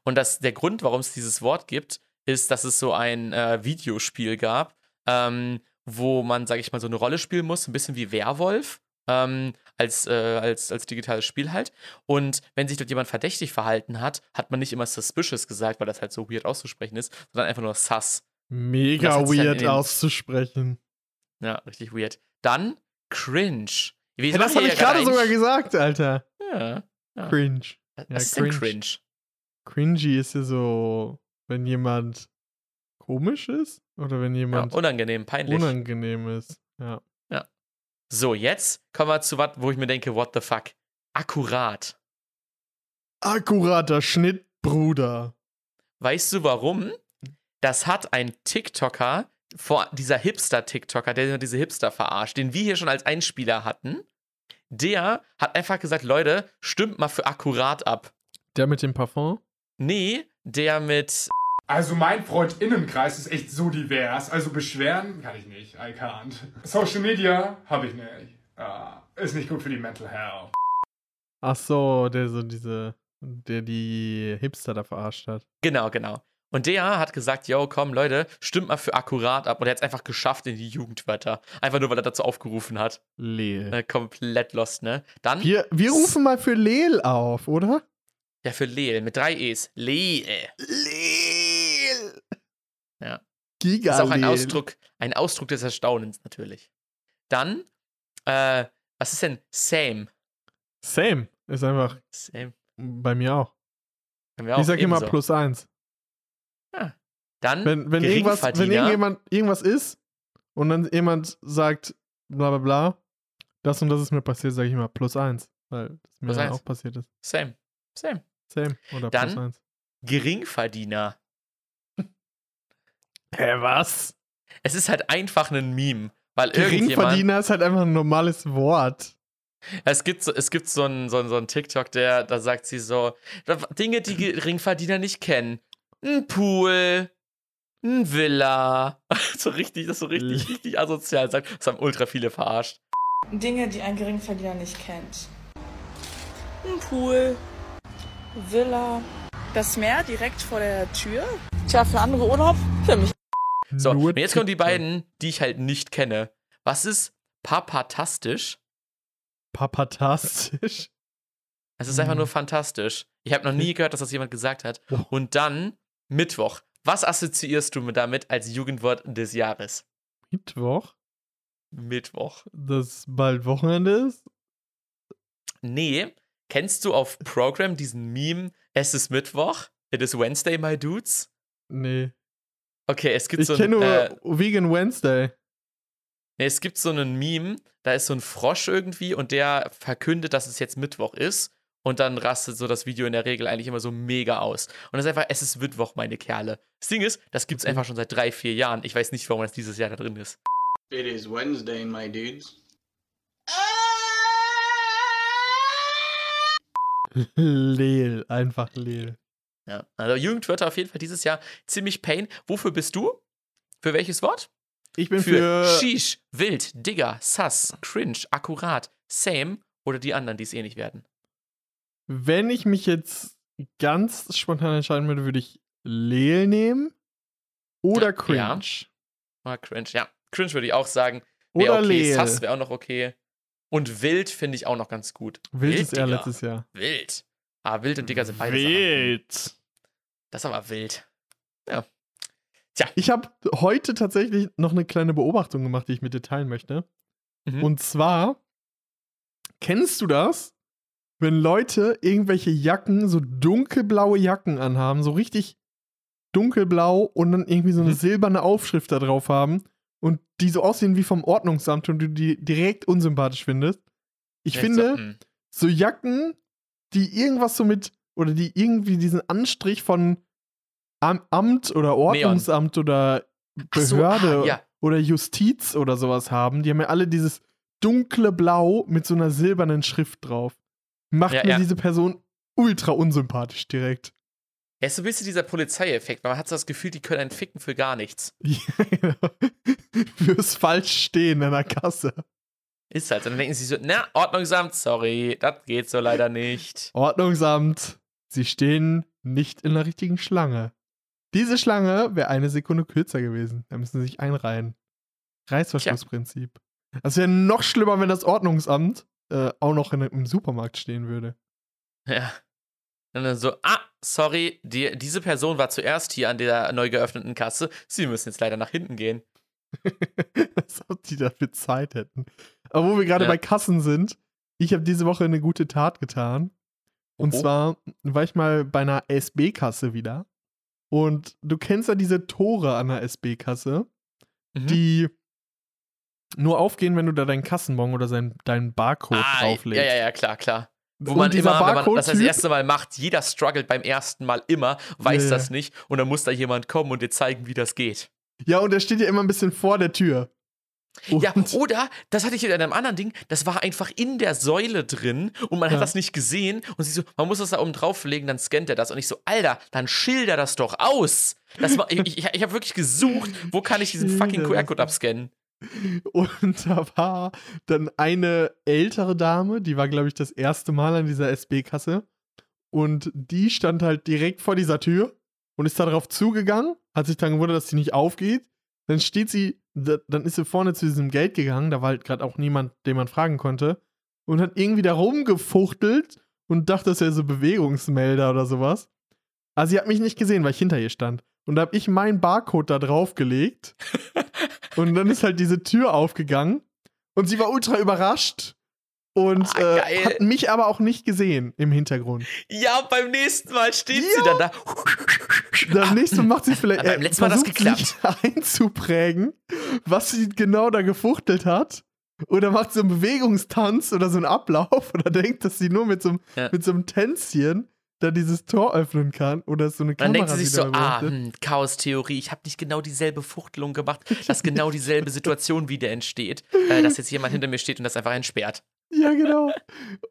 Und das, der Grund, warum es dieses Wort gibt, ist, dass es so ein äh, Videospiel gab, ähm, wo man, sag ich mal, so eine Rolle spielen muss, ein bisschen wie Werwolf. Ähm, als, äh, als, als digitales Spiel halt. Und wenn sich dort jemand verdächtig verhalten hat, hat man nicht immer suspicious gesagt, weil das halt so weird auszusprechen ist, sondern einfach nur sus. Mega in weird den- auszusprechen. Ja, richtig weird. Dann cringe. Wir Ja, das habe ich gerade sogar gesagt, Alter. Ja. Ja. Cringe. Was Ja, ist cringe. cringe? Cringy ist ja so, wenn jemand komisch ist oder wenn Ja, jemand unangenehm, peinlich. unangenehm ist. Ja. So, jetzt kommen wir zu was, wo ich mir denke, what the fuck? Akkurat. Akkurater Schnitt, Bruder. Weißt du warum? Das hat ein TikToker, vor dieser Hipster-TikToker, der diese Hipster verarscht, den wir hier schon als Einspieler hatten, der hat einfach gesagt, Leute, stimmt mal für akkurat ab. Der mit dem Parfum? Nee, der mit, Also mein Freundinnenkreis ist echt so divers. Also beschweren kann ich nicht. I can't. Social Media habe ich nicht. Ah, ist nicht gut für die Mental Health. Ach so, der so diese, der die Hipster da verarscht hat. genau, genau. Und der hat gesagt, yo, komm, Leute, stimmt mal für akkurat ab. Und er hat es einfach geschafft in die Jugendwörter. Einfach nur, weil er dazu aufgerufen hat. Leel. Äh, komplett lost, ne? Dann, Wir, wir rufen mal für Leel auf, oder? ja, für Leel, mit drei E's. Leel. Leel. Ja. Giga Das ist auch ein. Ausdruck, ein Ausdruck des Erstaunens natürlich. Dann, äh, was ist denn same? Same. Ist einfach Same. bei mir auch. Auch ich sag immer ebenso. plus eins. Dann, Wenn, wenn, irgendwas, wenn irgendjemand irgendwas ist und dann jemand sagt, bla bla bla, das und das ist mir passiert, sage ich immer plus eins. Weil das mir auch passiert ist. Same. Same. Same. Oder Dann- plus eins. Geringverdiener. Hä, was? Es ist halt einfach ein Meme. Weil irgendjemand. Geringverdiener ist halt einfach ein normales Wort. Es gibt so, es gibt so einen so einen- so einen TikTok, der, da sagt sie so, Dinge, die Geringverdiener nicht kennen. ein Pool, ein Villa. (laughs) so richtig, das ist so richtig, richtig asozial sagt. Das haben ultra viele verarscht. Dinge, die ein Geringverdiener nicht kennt. Ein Pool, Villa, das Meer direkt vor der Tür. Tja, für andere Urlaub, für mich. So, Nur und jetzt kommen die beiden, die ich halt nicht kenne. Was ist papatastisch? Papatastisch. Es ist einfach Hm. nur fantastisch. Ich habe noch nie gehört, dass das jemand gesagt hat. Oh. Und dann Mittwoch. Was assoziierst du mit damit als Jugendwort des Jahres? Mittwoch, Mittwoch. das bald Wochenende ist. Nee, kennst du auf Program diesen Meme, es ist Mittwoch? It is Wednesday, my dudes? Nee. Okay, es gibt Ich so kenne ein, nur äh, Vegan Wednesday. nee, es gibt so einen Meme, da ist so ein Frosch irgendwie und der verkündet, dass es jetzt Mittwoch ist und dann rastet so das Video in der Regel eigentlich immer so mega aus. Und das ist einfach, es ist Mittwoch, meine Kerle. Das Ding ist, das gibt's einfach schon seit drei, vier Jahren. Ich weiß nicht, warum das dieses Jahr da drin ist. It is Wednesday, my dudes. (laughs) Lehl, einfach Lehl. Ja, also Jugendwörter auf jeden Fall dieses Jahr ziemlich pain. Wofür bist du? Für welches Wort? Ich bin Für für. Sheesh, Wild, Digger, Sass, Cringe, Akkurat, Same oder die anderen, die es eh nicht werden. Wenn ich mich jetzt ganz spontan entscheiden würde, würde ich Lehl nehmen oder Ja, Cringe. ja. Ah, Cringe, ja. Cringe würde ich auch sagen. Wäre Oder okay. Lehl. Sass wäre auch noch okay. Und Wild finde ich auch noch ganz gut. Wild ist eher Digger. letztes Jahr. Wild. Ah, Wild und Digger sind beide Sachen. Wild. Das ist aber wild. Ich habe heute tatsächlich noch eine kleine Beobachtung gemacht, die ich mit dir teilen möchte. Mhm. Und zwar, kennst du das, wenn Leute irgendwelche Jacken, so dunkelblaue Jacken anhaben, so richtig dunkelblau und dann irgendwie so eine Mhm. silberne Aufschrift da drauf haben und die so aussehen wie vom Ordnungsamt und du die direkt unsympathisch findest? Ich Ja, finde, So, mm. so Jacken, die irgendwas so mit, oder die irgendwie diesen Anstrich von Am Amt oder Ordnungsamt oder Ach so, ah, Behörde ja. oder Justiz oder sowas haben, die haben ja alle dieses dunkle Blau mit so einer silbernen Schrift drauf. Macht Ja, mir ja. diese Person ultra unsympathisch direkt. Er ist so ein bisschen dieser Polizeieffekt, weil man hat so das Gefühl, die können einen ficken für gar nichts. Fürs Falschstehen an der Kasse. Ist halt. Und dann denken sie so, na, Ordnungsamt, sorry, das geht so leider nicht. Ordnungsamt, Sie stehen nicht in der richtigen Schlange. Diese Schlange wäre eine Sekunde kürzer gewesen. Da müssen Sie sich einreihen. Reißverschlussprinzip. Das wäre noch schlimmer, wenn das Ordnungsamt äh, auch noch in, im Supermarkt stehen würde. Ja. Und dann so, ah, sorry, die, diese Person war zuerst hier an der neu geöffneten Kasse. Sie müssen jetzt leider nach hinten gehen. (laughs) Als ob die dafür Zeit hätten. Aber wo wir gerade Ja. bei Kassen sind, ich habe diese Woche eine gute Tat getan. Und Oho. zwar war ich mal bei einer SB-Kasse wieder. Und du kennst ja diese Tore an der SB-Kasse, Mhm. die nur aufgehen, wenn du da deinen Kassenbon oder sein, deinen Barcode ah, drauflegst. ja, ja, ja, klar, klar. Wo Und man immer, wenn man das das erste Mal macht, jeder struggelt beim ersten Mal immer, weiß ja. das nicht und dann muss da jemand kommen und dir zeigen, wie das geht. Ja, und der steht ja immer ein bisschen vor der Tür. Und Ja, oder, das hatte ich in einem anderen Ding, das war einfach in der Säule drin und man Ja. hat das nicht gesehen und sie so, man muss das da oben drauflegen, dann scannt er das und ich so, Alter, dann schilder das doch aus. Das war, ich ich, ich habe wirklich gesucht, wo kann ich diesen fucking QR-Code abscannen? Und da war dann eine ältere Dame, die war, glaube ich, das erste Mal an dieser SB-Kasse. Und die stand halt direkt vor dieser Tür und ist da drauf zugegangen, hat sich dann gewundert, dass sie nicht aufgeht. Dann steht sie, da- dann ist sie vorne zu diesem Gate gegangen, da war halt gerade auch niemand, den man fragen konnte. Und hat irgendwie da rumgefuchtelt und dachte, das wäre so Bewegungsmelder oder sowas. Aber sie hat mich nicht gesehen, weil ich hinter ihr stand. Und da habe ich meinen Barcode da draufgelegt. (laughs) Und dann ist halt diese Tür aufgegangen und sie war ultra überrascht und Ah, äh, hat mich aber auch nicht gesehen im Hintergrund. Ja, beim nächsten Mal steht Ja. sie dann da. Dann nächstes Mal macht sie vielleicht Aber beim äh, letzten Mal hat das sich (laughs) einzuprägen, was sie genau da gefuchtelt hat. Oder macht so einen Bewegungstanz oder so einen Ablauf oder denkt, dass sie nur mit so einem, Ja. mit so einem Tänzchen da dieses Tor öffnen kann oder so eine Dann Kamera denkt sie sich so, ah, hm, Chaos-Theorie, ich habe nicht genau dieselbe Fuchtelung gemacht, dass genau dieselbe Situation wieder entsteht, äh, dass jetzt jemand hinter mir steht und das einfach entsperrt. Ja, genau.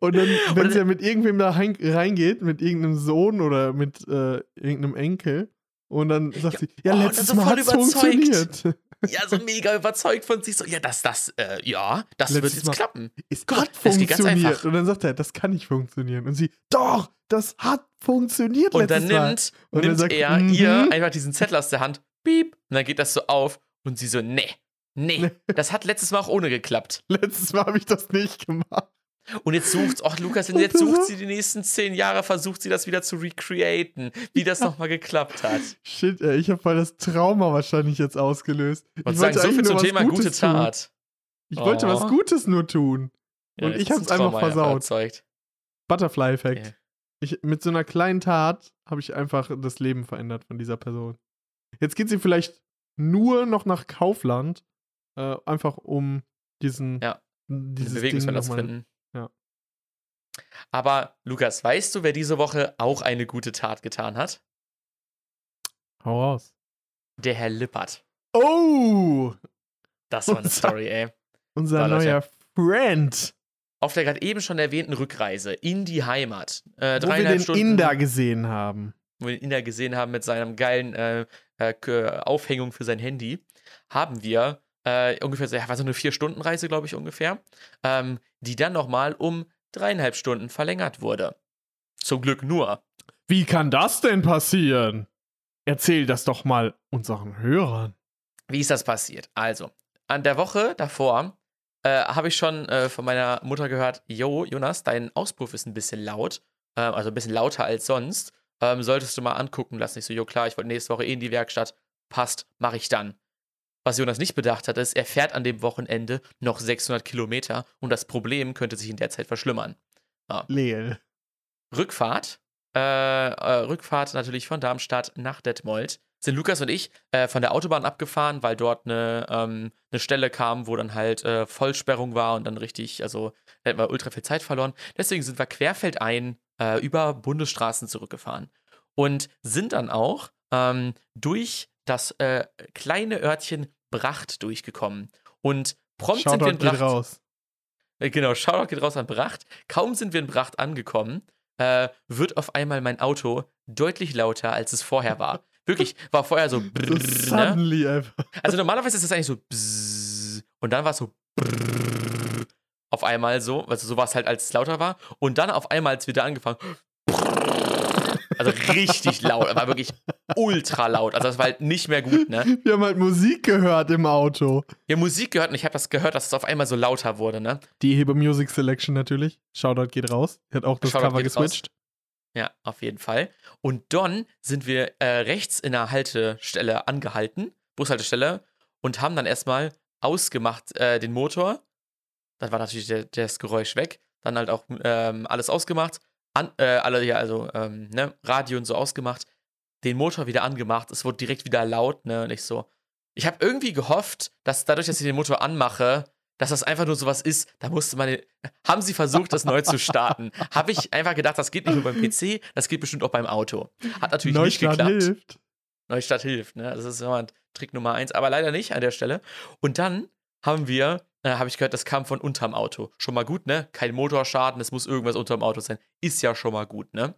Und dann, wenn sie ja mit irgendwem da rein, reingeht, mit irgendeinem Sohn oder mit äh, irgendeinem Enkel, Und dann sagt Ja. sie, ja, Oh, dann letztes so Mal voll hat's überzeugt. funktioniert. (laughs) Ja, so mega überzeugt von sich. So, ja, das, das, äh, ja, das Letztes wird jetzt Mal- klappen. Es hat ganz funktioniert. einfach. Und dann sagt er, das kann nicht funktionieren. Und sie, doch, das hat funktioniert Und dann letztes Mal. nimmt, Und dann nimmt sagt, er mhm. ihr einfach diesen Zettel aus der Hand, piep, und dann geht das so auf und sie so, nee, nee, das hat letztes Mal auch ohne geklappt. Letztes Mal habe ich das nicht gemacht. Und jetzt sucht, ach Lukas, und Und jetzt sucht sie die nächsten zehn Jahre, versucht sie das wieder zu recreaten, wie das nochmal geklappt hat. Shit, ey, ich habe voll das Trauma wahrscheinlich jetzt ausgelöst. Und ich sagen, so viel zum Thema gute Gutes tun. Tat. Ich wollte was Oh. Gutes nur tun. Und jetzt ich hab's ein einfach versaut. Erzeugt. Butterfly-Effekt. Ja. Ich, mit so einer kleinen Tat habe ich einfach das Leben verändert von dieser Person. Jetzt geht sie vielleicht nur noch nach Kaufland, äh, einfach um diesen, Ja, dieses Ding Bewegungsmelder zu finden. Ja. Aber Lukas, weißt du, wer diese Woche auch eine gute Tat getan hat? Hau raus. Der Herr Lippert. Oh! Das war eine Unser- Story, ey. Unser Leute. neuer Friend. Auf der gerade eben schon erwähnten Rückreise in die Heimat. Äh, Wo wir den Stunden, Inder gesehen haben. wo wir den Inder gesehen haben mit seinem geilen äh, äh, Aufhängung für sein Handy, haben wir äh, ungefähr, so- ja, war so eine Vier-Stunden-Reise, glaube ich, ungefähr, ähm, die dann nochmal um dreieinhalb Stunden verlängert wurde. Zum Glück nur. Wie kann das denn passieren? Erzähl das doch mal unseren Hörern. Wie ist das passiert? Also, an der Woche davor äh, habe ich schon äh, von meiner Mutter gehört, Jo, Jonas, dein Auspuff ist ein bisschen laut, äh, also ein bisschen lauter als sonst. Ähm, solltest du mal angucken lassen. Ich so, jo klar, ich wollte nächste Woche eh in die Werkstatt. Passt, mache ich dann. Was Jonas nicht bedacht hat, ist, er fährt an dem Wochenende noch 600 Kilometer und das Problem könnte sich in der Zeit verschlimmern. Leel. Rückfahrt, äh, äh, Rückfahrt natürlich von Darmstadt nach Detmold, sind Lukas und ich äh, von der Autobahn abgefahren, weil dort eine, ähm, eine Stelle kam, wo dann halt äh, Vollsperrung war und dann richtig, also da hätten wir ultra viel Zeit verloren. Deswegen sind wir querfeldein äh, über Bundesstraßen zurückgefahren und sind dann auch ähm, durch das äh, kleine Örtchen Bracht durchgekommen. Und prompt sind wir in Shoutout geht Bracht. raus. Äh, Genau, Shoutout geht raus an Bracht. Kaum sind wir in Bracht angekommen, äh, wird auf einmal mein Auto deutlich lauter, als es vorher war. (laughs) Wirklich, war vorher so So brrr, ne? suddenly einfach. Also normalerweise ist das eigentlich so bzzz, und dann war es so brrr, auf einmal so, also so war es halt, als es lauter war und dann auf einmal, als wir da angefangen also richtig laut, war wirklich ultra laut. Also das war halt nicht mehr gut, ne? Wir haben halt Musik gehört im Auto. Wir haben Musik gehört und ich habe das gehört, dass es auf einmal so lauter wurde, ne? Die Hebe Music Selection natürlich. Shoutout geht raus. Hat auch das Shoutout Cover geht raus. geswitcht. Ja, auf jeden Fall. Und dann sind wir äh, rechts in der Haltestelle angehalten, Bushaltestelle, und haben dann erstmal ausgemacht äh, den Motor. Dann war natürlich der, das Geräusch weg. Dann halt auch ähm, alles ausgemacht. An, äh, alle, ja, also, ähm, ne, Radio und so ausgemacht. Den Motor wieder angemacht. Es wurde direkt wieder laut, ne, und ich so. Ich habe irgendwie gehofft, dass dadurch, dass ich den Motor anmache, dass das einfach nur sowas ist, da musste man. Haben sie versucht, das neu zu starten? (laughs) Habe ich einfach gedacht, das geht nicht nur beim PC, das geht bestimmt auch beim Auto. Hat natürlich nicht Neustart geklappt. hilft. Neustart hilft, ne? Das ist immer Trick Nummer eins, aber leider nicht an der Stelle. Und dann haben wir, äh, habe ich gehört, das kam von unterm Auto. Schon mal gut, ne? Kein Motorschaden, es muss irgendwas unterm Auto sein. Ist ja schon mal gut, ne?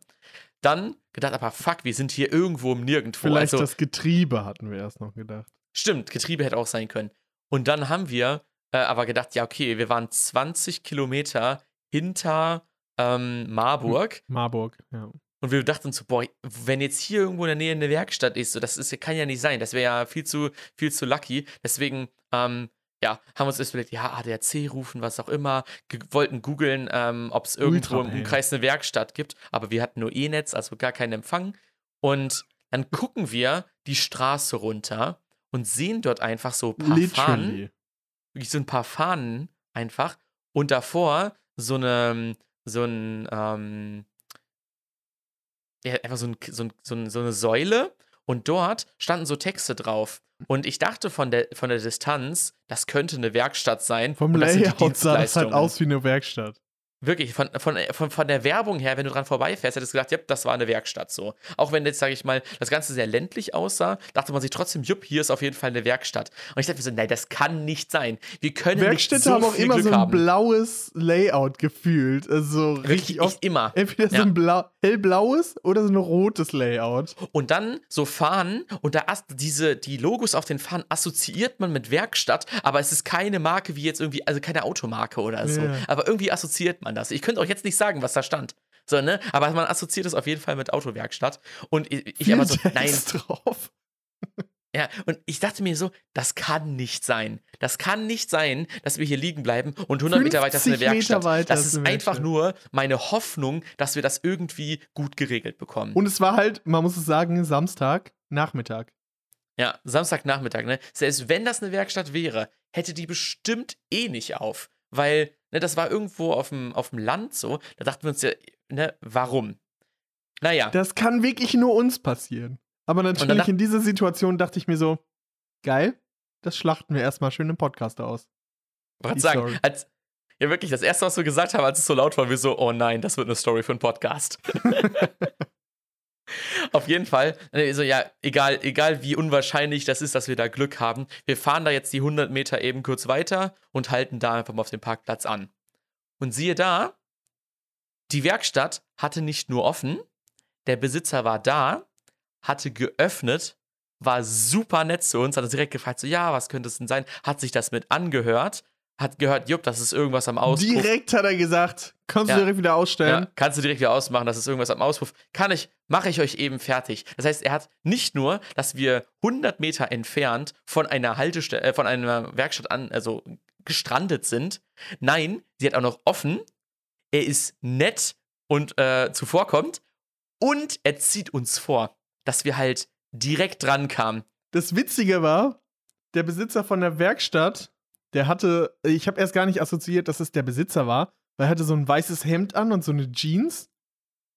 Dann gedacht, aber fuck, wir sind hier irgendwo im Nirgendwo. Vielleicht also, das Getriebe hatten wir erst noch gedacht. Stimmt, Getriebe hätte auch sein können. Und dann haben wir äh, aber gedacht, ja, okay, wir waren 20 Kilometer hinter ähm, Marburg. Marburg, ja. Und wir dachten so, boah, wenn jetzt hier irgendwo in der Nähe eine Werkstatt ist, so, das ist, kann ja nicht sein. Das wäre ja viel zu, viel zu lucky. Deswegen, ähm, ja, haben uns erst überlegt, ja, ADAC rufen, was auch immer. Ge wollten googeln, ähm, ob es irgendwo im. Umkreis eine Werkstatt gibt. Aber wir hatten nur E-Netz, also gar keinen Empfang. Und dann gucken wir die Straße runter und sehen dort einfach so ein paar Fahnen Literally. wirklich so ein paar Fahnen einfach und davor so eine, so ein, ähm, ja, einfach so, ein, so, ein, so, ein, so eine Säule und dort standen so Texte drauf. Und ich dachte von der, von der Distanz, das könnte eine Werkstatt sein. Vom Layout sah das halt aus wie eine Werkstatt. Wirklich, von, von, von, von der Werbung her, wenn du dran vorbeifährst, hättest du gedacht, ja, das war eine Werkstatt so. Auch wenn jetzt, sage ich mal, das Ganze sehr ländlich aussah, dachte man sich trotzdem, jupp, hier ist auf jeden Fall eine Werkstatt. Und ich dachte mir so, nein, das kann nicht sein. Wir können Werkstätte nicht so haben auch immer Glück so ein haben. blaues Layout gefühlt. Also richtig Richtig, oft. immer. Entweder so ein blau, hellblaues oder so ein rotes Layout. Und dann so Fahnen und da diese, die Logos auf den Fahnen assoziiert man mit Werkstatt, aber es ist keine Marke wie jetzt irgendwie, also keine Automarke oder so. Ja. Aber irgendwie assoziiert man das. Ich könnte auch jetzt nicht sagen, was da stand. So, ne? Aber man assoziiert es auf jeden Fall mit Autowerkstatt. Und ich, ich aber so, nein, drauf. ja, und ich dachte mir so, das kann nicht sein. Das kann nicht sein, dass wir hier liegen bleiben und 100 Meter weiter ist eine 50 Meter Werkstatt. das ist einfach nur meine Hoffnung, dass wir das irgendwie gut geregelt bekommen. Und es war halt, man muss es sagen, Samstag, Nachmittag. Ja, Samstagnachmittag, ne? Selbst wenn das eine Werkstatt wäre, hätte die bestimmt eh nicht auf. Weil, ne, das war irgendwo auf dem, auf dem Land so. Da dachten wir uns ja, ne, warum? Naja, Das kann wirklich nur uns passieren. Aber natürlich in dieser Situation dachte ich mir so, geil, das schlachten wir erstmal schön im Podcast aus. wollte sagen, Story. als, ja wirklich, das erste, was wir gesagt haben, als es so laut war, wir so, oh nein, das wird eine Story für einen Podcast. (laughs) (laughs) Auf jeden Fall, äh, so ja, egal, egal wie unwahrscheinlich das ist, dass wir da Glück haben, wir fahren da jetzt die 100 Meter eben kurz weiter und halten da einfach mal auf dem Parkplatz an. Und siehe da, die Werkstatt hatte nicht nur offen, der Besitzer war da, hatte geöffnet, war super nett zu uns, hat uns direkt gefragt, so, ja, was könnte es denn sein? Hat sich das mit angehört, hat gehört, jupp, das ist irgendwas am Auspuff. Direkt hat er gesagt, kannst Ja. du direkt wieder ausstellen. Ja, kannst du direkt wieder ausmachen, das ist irgendwas am Auspuff. Kann ich, mache ich euch eben fertig. Das heißt, er hat nicht nur, dass wir 100 Meter entfernt von einer Haltestelle, äh, von einer Werkstatt an, also gestrandet sind. Nein, sie hat auch noch offen. Er ist nett und äh, zuvorkommt. Und er zieht uns vor, dass wir halt direkt dran kamen. Das Witzige war, der Besitzer von der Werkstatt, der hatte, ich habe erst gar nicht assoziiert, dass es der Besitzer war, weil er hatte so ein weißes Hemd an und so eine Jeans.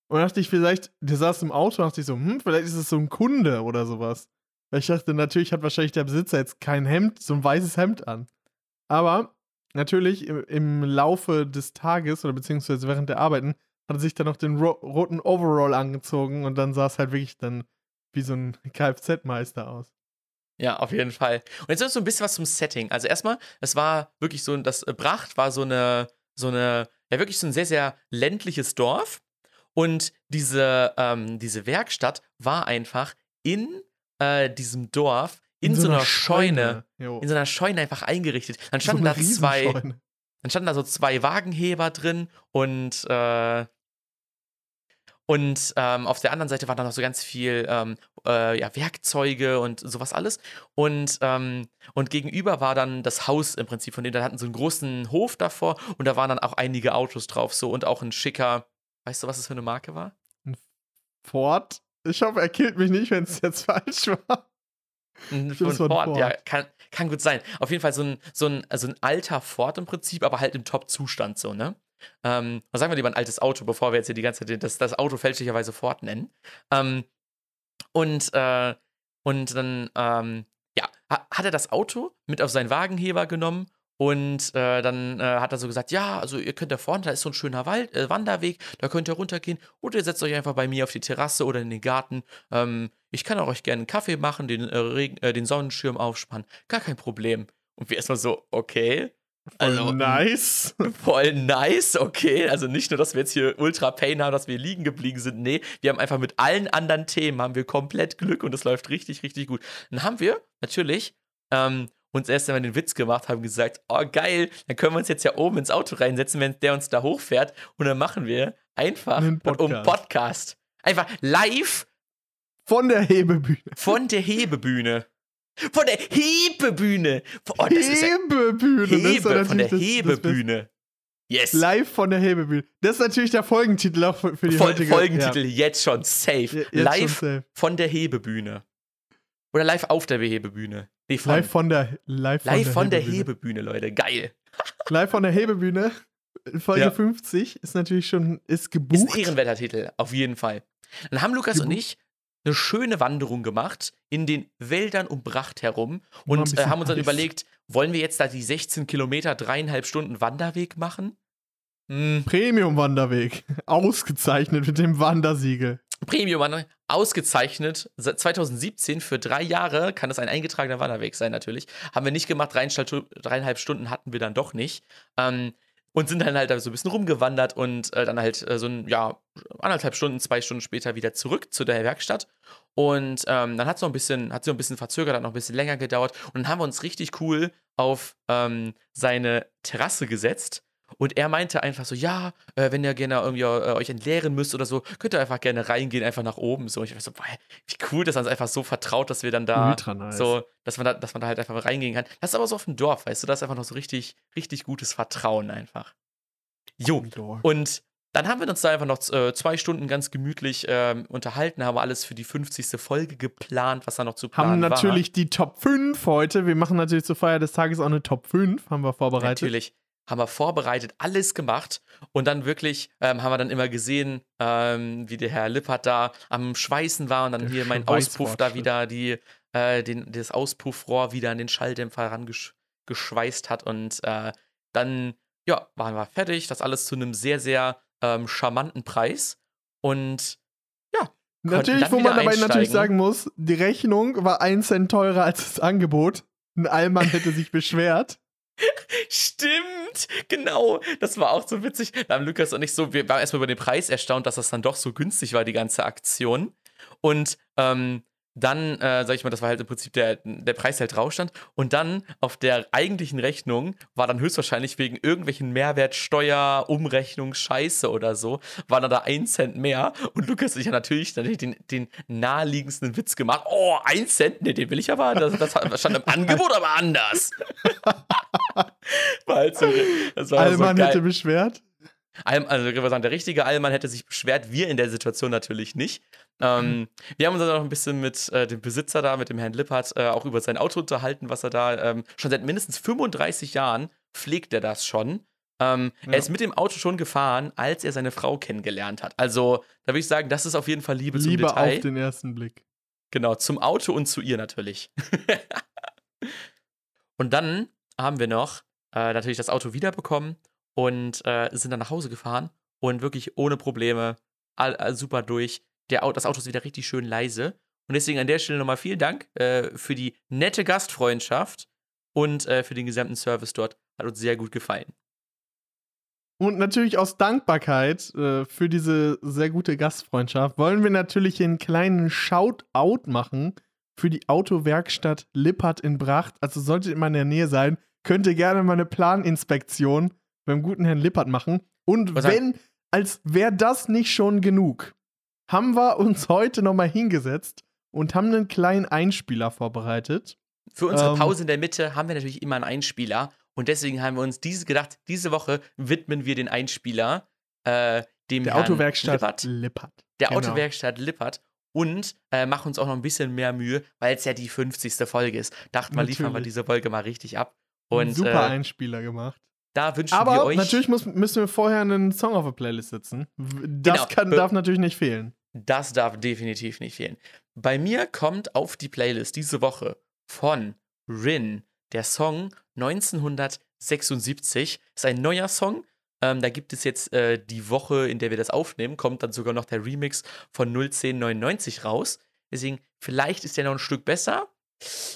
Und dann dachte ich vielleicht, der saß im Auto und dachte ich so, hm, vielleicht ist es so ein Kunde oder sowas. Weil ich dachte, natürlich hat wahrscheinlich der Besitzer jetzt kein Hemd, so ein weißes Hemd an. Aber natürlich im, im Laufe des Tages oder beziehungsweise während der Arbeiten hat er sich dann noch den ro roten Overall angezogen und dann sah es halt wirklich dann wie so ein Kfz-Meister aus. Ja, auf jeden Fall. Und jetzt noch so ein bisschen was zum Setting. Also erstmal, es war wirklich so, das Bracht war so eine, so eine, ja wirklich so ein sehr, sehr ländliches Dorf. Und diese, ähm, diese Werkstatt war einfach in äh, diesem Dorf, in, so, einer Scheune, Jo. in so einer Scheune einfach eingerichtet. Dann So standen eine da zwei, dann standen da so zwei Wagenheber drin und äh, und ähm, auf der anderen Seite waren da noch so ganz viel ähm, äh, ja, Werkzeuge und sowas alles. Und, ähm, und gegenüber war dann das Haus im Prinzip von denen. Da hatten so einen großen Hof davor und da waren dann auch einige Autos drauf so und auch ein schicker. Weißt du, was das für eine Marke war? Ford. Ich hoffe, er killt mich nicht, wenn es jetzt (laughs) falsch war. Ein ein Ford, ja, Ford. kann, kann gut sein. Auf jeden Fall so ein, so, ein, also ein alter Ford im Prinzip, aber halt im Top-Zustand so, ne? Ähm, was sagen wir lieber ein altes Auto, bevor wir jetzt hier die ganze Zeit das, das Auto fälschlicherweise Ford nennen. Ähm, und, äh, und dann, ähm, ja, ha- hat er das Auto mit auf seinen Wagenheber genommen und äh, dann äh, hat er so gesagt, ja, also ihr könnt da vorne, da ist so ein schöner Wald, äh, Wanderweg, da könnt ihr runtergehen oder ihr setzt euch einfach bei mir auf die Terrasse oder in den Garten. Ähm, ich kann auch euch gerne einen Kaffee machen, den, äh, Regen, äh, den Sonnenschirm aufspannen, gar kein Problem. Und wir erstmal so, okay. Also, nice. (laughs) Voll nice, okay. Also nicht nur, dass wir jetzt hier ultra Pain haben, dass wir liegen geblieben sind. Nee, wir haben einfach mit allen anderen Themen haben wir komplett Glück und es läuft richtig, richtig gut. Dann haben wir natürlich ähm, uns erst einmal den Witz gemacht, haben gesagt, oh geil, dann können wir uns jetzt ja oben ins Auto reinsetzen, wenn der uns da hochfährt und dann machen wir einfach Einen um Podcast. Podcast. Einfach live Von der Hebebühne. von der Hebebühne. Von der Hebebühne. Oh, ist ja Hebebühne. ist Hebe, von der das. Hebebühne. Yes. Live von der Hebebühne. Das ist natürlich der Folgentitel auch für die Fol heutige Folgentitel jetzt schon safe. Ja, jetzt live schon safe. von der Hebebühne. Oder live auf der Hebebühne. Nee, von, Live von der Live von live der von der Hebebühne. Hebebühne, Leute. Geil. Live von der Hebebühne. Folge Ja. 50 ist natürlich schon ist Ist gebucht. ein Ehrenwettertitel, auf jeden Fall. Dann haben Lukas und Gebucht. ich eine schöne Wanderung gemacht in den Wäldern um Bracht herum und äh, haben uns dann heiß. überlegt, wollen wir jetzt da die 16 Kilometer, dreieinhalb Stunden Wanderweg machen? Hm, Premium-Wanderweg. (laughs) Ausgezeichnet mit dem Wandersiegel. Premium Wanderweg, ausgezeichnet. Seit 2017 für drei Jahre kann es ein eingetragener Wanderweg sein, natürlich. Haben wir nicht gemacht, dreieinhalb, dreieinhalb Stunden hatten wir dann doch nicht. Ähm, und sind dann halt so ein bisschen rumgewandert und äh, dann halt äh, so ein, ja, anderthalb Stunden, zwei Stunden später wieder zurück zu der Werkstatt. Und ähm, dann hat es noch ein bisschen, hat sie ein bisschen verzögert, hat noch ein bisschen länger gedauert. Und dann haben wir uns richtig cool auf ähm, seine Terrasse gesetzt. Und er meinte einfach so, ja, äh, wenn ihr gerne irgendwie äh, euch entleeren müsst oder so, könnt ihr einfach gerne reingehen, einfach nach oben. So, und ich war so, boah, wie cool, dass er uns einfach so vertraut, dass wir dann da nice. so, dass man da, dass man da halt einfach reingehen kann. Das ist aber so auf dem Dorf, weißt du, das ist einfach noch so richtig, richtig gutes Vertrauen einfach. Jo. Und dann haben wir uns da einfach noch äh, zwei Stunden ganz gemütlich ähm, unterhalten, haben alles für die 50. Folge geplant, was da noch zu planen Haben war. natürlich die Top 5 heute. Wir machen natürlich zur Feier des Tages auch eine Top 5, haben wir vorbereitet. Natürlich haben wir vorbereitet, alles gemacht und dann wirklich ähm, haben wir dann immer gesehen, ähm, wie der Herr Lippert da am Schweißen war und dann Der hier mein Auspuff da wieder die, äh, den, das Auspuffrohr wieder an den Schalldämpfer herangeschweißt hat und äh, dann, ja, waren wir fertig, das alles zu einem sehr, sehr ähm, charmanten Preis und ja, Natürlich, wo man natürlich einsteigen. sagen muss, die Rechnung war 1 Cent teurer als das Angebot. Ein Allmann hätte sich beschwert. (laughs) Stimmt, genau. Das war auch so witzig. Da haben Lukas und ich so, wir waren erstmal über den Preis erstaunt, dass das dann doch so günstig war, die ganze Aktion. Und ähm, dann, äh, sag ich mal, das war halt im Prinzip der, der Preis der halt drauf stand. Und dann auf der eigentlichen Rechnung war dann höchstwahrscheinlich wegen irgendwelchen Mehrwertsteuer, Umrechnung, Scheiße oder so, war dann da ein Cent mehr. Und Lukas und ich haben natürlich, natürlich den, den naheliegendsten Witz gemacht. Oh, ein Cent? Nee, den will ich aber. Das, das stand im Angebot aber anders. war halt so, das war Allmann so hätte beschwert. Also würde sagen, der richtige Allmann hätte sich beschwert, wir in der Situation natürlich nicht. Ähm, wir haben uns dann noch ein bisschen mit äh, dem Besitzer da, mit dem Herrn Lippert, äh, auch über sein Auto unterhalten, was er da ähm, schon seit mindestens 35 Jahren pflegt er das schon. Ähm, Ja. Er ist mit dem Auto schon gefahren, als er seine Frau kennengelernt hat. Also, da würde ich sagen, das ist auf jeden Fall Liebe, zum Liebe Detail. auf den ersten Blick. Genau, zum Auto und zu ihr natürlich. (laughs) und dann haben wir noch äh, natürlich das Auto wiederbekommen und äh, sind dann nach Hause gefahren und wirklich ohne Probleme, all, all super durch. Der das Auto ist wieder richtig schön leise. Und deswegen an der Stelle nochmal vielen Dank äh, für die nette Gastfreundschaft und äh, für den gesamten Service dort. Hat uns sehr gut gefallen. Und natürlich aus Dankbarkeit äh, für diese sehr gute Gastfreundschaft wollen wir natürlich einen kleinen Shoutout machen für die Autowerkstatt Lippert in Bracht. Also solltet ihr mal in der Nähe sein, könnt ihr gerne mal eine Planinspektion beim guten Herrn Lippert machen. Und Was wenn, als wäre das nicht schon genug, haben wir uns heute nochmal hingesetzt und haben einen kleinen Einspieler vorbereitet. Für unsere Ähm. Pause in der Mitte haben wir natürlich immer einen Einspieler. Und deswegen haben wir uns diese gedacht, diese Woche widmen wir den Einspieler äh, dem Der Herrn Autowerkstatt Lippert, Lippert. der genau. Autowerkstatt Lippert. Und äh, machen uns auch noch ein bisschen mehr Mühe, weil es ja die 50. Folge ist. Dachten wir, liefern wir diese Folge mal richtig ab. Und super äh, Einspieler gemacht. da wünschen wir Aber euch. natürlich muss, müssen wir vorher einen Song auf der Playlist setzen. W- Das Genau. kann, darf natürlich nicht fehlen. Das darf definitiv nicht fehlen. Bei mir kommt auf die Playlist diese Woche von Rin der Song 1976. Ist ein neuer Song. Ähm, da gibt es jetzt äh, die Woche, in der wir das aufnehmen, kommt dann sogar noch der Remix von 01099 raus. Deswegen, vielleicht ist der noch ein Stück besser.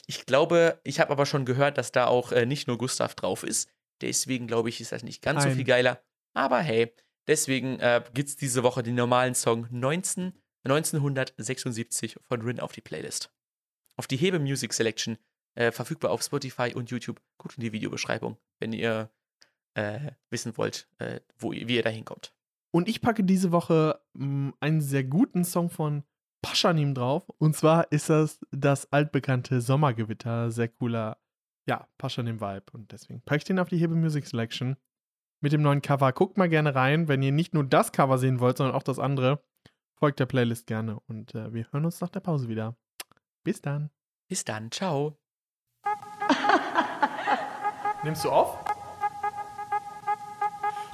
Ich glaube, ich habe aber schon gehört, dass da auch äh, nicht nur Gustav drauf ist. Deswegen glaube ich, ist das nicht ganz so Ein- viel geiler. Aber hey, deswegen äh, gibt es diese Woche den normalen Song 19, 1976 von Rin auf die Playlist. Auf die Hebe Music Selection, äh, verfügbar auf Spotify und YouTube. Guckt in die Videobeschreibung, wenn ihr äh, wissen wollt, äh, wo, wie ihr da hinkommt. Und ich packe diese Woche mh, einen sehr guten Song von Paschanim drauf. Und zwar ist das das altbekannte Sommergewitter. Sehr cooler, ja, Paschanim-Vibe. Und deswegen packe ich den auf die Hebe Music Selection mit dem neuen Cover. Guckt mal gerne rein, wenn ihr nicht nur das Cover sehen wollt, sondern auch das andere. Folgt der Playlist gerne. Und äh, wir hören uns nach der Pause wieder. Bis dann. Bis dann, ciao. (laughs) Nimmst du auf?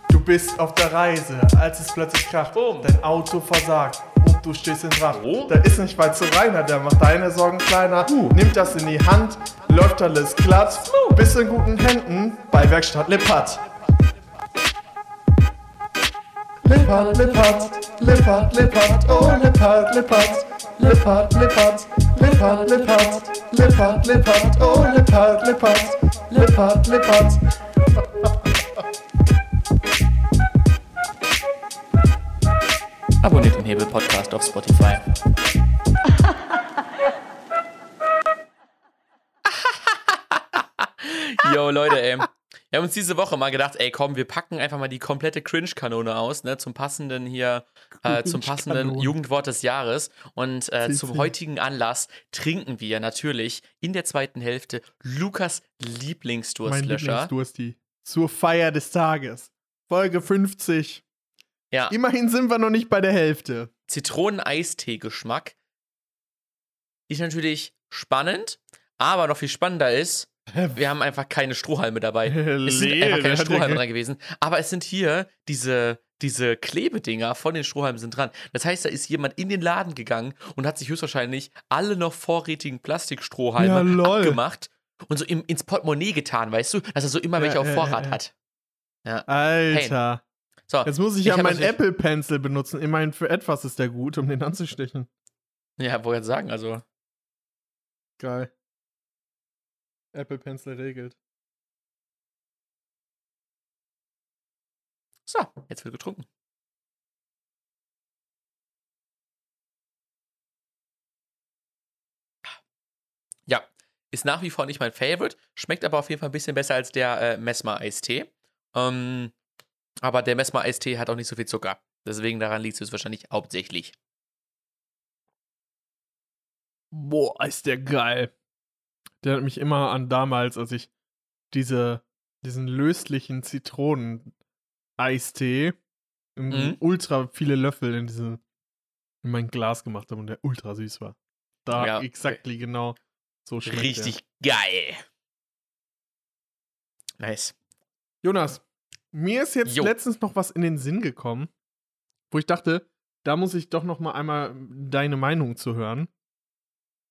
Du bist auf der Reise, als es plötzlich kracht. Boom. Dein Auto versagt und du stehst in Dracht. Oh. Da ist nicht weit zu Reiner, der macht deine Sorgen kleiner. Nimmt das in die Hand, läuft alles glatt. Bist in guten Händen bei Werkstatt Lippert. Lippert, Lippert, Lippert, Lippert, oh Lippert, Lippert, Lippert, Lippert, Lippert, Lippert, Lippert, Lippert, oh Lippert, Lippert, Lippert, Lippert. Abonniert den Hebel Podcast auf Spotify. Yo, Leute, ey. Wir haben uns diese Woche mal gedacht, ey, komm, wir packen einfach mal die komplette Cringe-Kanone aus, ne, zum passenden hier, äh, zum passenden. Jugendwort des Jahres. Und äh, zum heutigen Anlass trinken wir natürlich in der zweiten Hälfte Lukas Mein Lieblingsdurstlöscher. Lieblingsdursti. Zur Feier des Tages. Folge 50. Ja, Immerhin sind wir noch nicht bei der Hälfte. Zitroneneistee-Geschmack. Ist natürlich spannend, aber noch viel spannender ist, (laughs) wir haben einfach keine Strohhalme dabei. (laughs) Es sind einfach keine Strohhalme dran gewesen. Aber es sind hier diese, diese Klebedinger von den Strohhalmen sind dran. Das heißt, da ist jemand in den Laden gegangen und hat sich höchstwahrscheinlich alle noch vorrätigen Plastikstrohhalme Ja, abgemacht und so im, ins Portemonnaie getan, weißt du? Dass er so immer Ja, welche auf Vorrat ja, hat. Ja. Alter. So, Jetzt muss ich, Ich ja meinen Apple Pencil benutzen. Immerhin für etwas ist der gut, um den anzustechen. ja, wollte ich sagen, also. Geil. Apple Pencil regelt. So, jetzt wird getrunken. Ja, ist nach wie vor nicht mein Favorite, schmeckt aber auf jeden Fall ein bisschen besser als der äh, Messmer-Eistee. Ähm, aber der Messmer-Eistee hat auch nicht so viel Zucker. Deswegen daran liegt es wahrscheinlich hauptsächlich. Boah, ist der geil. Der hat mich immer an damals, als ich diese, diesen löslichen Zitronen-Eistee in Mhm. ultra viele Löffel in, diese, in mein Glas gemacht habe und der ultra süß war. Da Ja. exactly genau so schmeckt Richtig geil. Nice. Der. Jonas, mir ist jetzt Jo. letztens noch was in den Sinn gekommen, wo ich dachte, da muss ich doch noch mal einmal deine Meinung zu hören.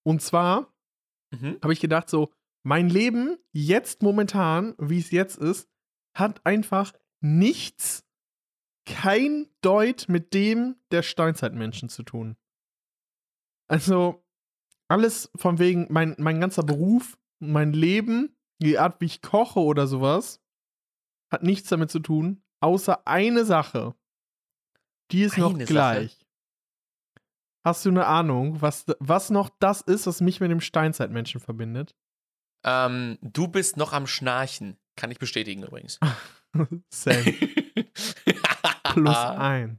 Und zwar Mhm. habe ich gedacht, so, mein Leben jetzt momentan, wie es jetzt ist, hat einfach nichts, kein Deut mit dem der Steinzeitmenschen zu tun. Also, alles von wegen, mein, mein ganzer Beruf, mein Leben, die Art, wie ich koche oder sowas, hat nichts damit zu tun, außer eine Sache. Die ist noch Eine Sache? Hast du eine Ahnung, was, was noch das ist, was mich mit dem Steinzeitmenschen verbindet? Ähm, du bist noch am Schnarchen. Kann ich bestätigen übrigens. (laughs) Sam. (laughs) Plus eins.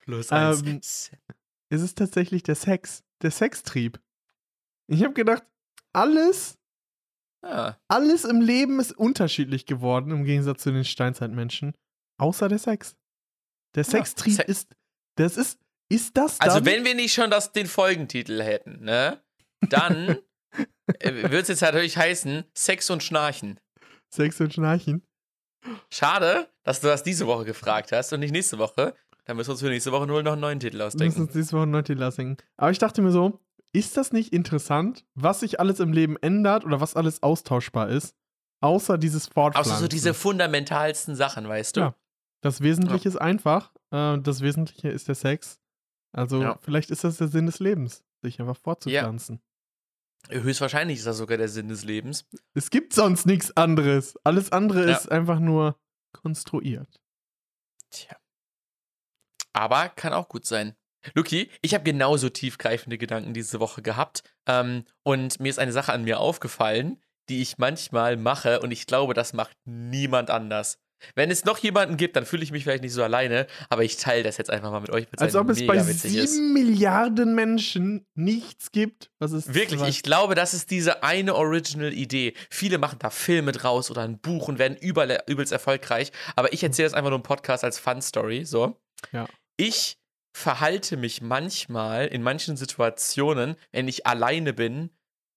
Plus eins. eins. Es ist tatsächlich der Sex. Der Sextrieb. Ich habe gedacht, alles, Ah, alles im Leben ist unterschiedlich geworden im Gegensatz zu den Steinzeitmenschen. Außer der Sex. Der Sextrieb Se- ist. Das ist. Ist das also dann, wenn wir nicht schon das, den Folgentitel hätten, ne? Dann (laughs) äh, würde es jetzt natürlich heißen Sex und Schnarchen. Sex und Schnarchen? Schade, dass du das diese Woche gefragt hast und nicht nächste Woche. Dann müssen wir uns für nächste Woche nur noch einen neuen Titel Wir müssen ausdenken. uns diese Woche noch die lassen. Aber ich dachte mir so, ist das nicht interessant, was sich alles im Leben ändert oder was alles austauschbar ist, außer dieses Fortpflanzen? Außer so diese fundamentalsten Sachen, weißt du? Ja. Das Wesentliche ist einfach. Äh, das Wesentliche ist der Sex. Also Ja. vielleicht ist das der Sinn des Lebens, sich einfach fortzupflanzen. Höchstwahrscheinlich ist das sogar der Sinn des Lebens. Es gibt sonst nichts anderes. Alles andere Ja. ist einfach nur konstruiert. Tja. Aber kann auch gut sein. Luki, ich habe genauso tiefgreifende Gedanken diese Woche gehabt. Ähm, und mir ist eine Sache an mir aufgefallen, die ich manchmal mache. Und ich glaube, das macht niemand anders. Wenn es noch jemanden gibt, dann fühle ich mich vielleicht nicht so alleine. Aber ich teile das jetzt einfach mal mit euch. Als halt ob es bei sieben. Milliarden Menschen nichts gibt, was es Wirklich, was- ich glaube, das ist diese eine Original-Idee. Viele machen da Filme draus oder ein Buch und werden übelst erfolgreich. Aber ich erzähle das einfach nur im Podcast als Fun-Story. So. Ja. Ich verhalte mich manchmal in manchen Situationen, wenn ich alleine bin,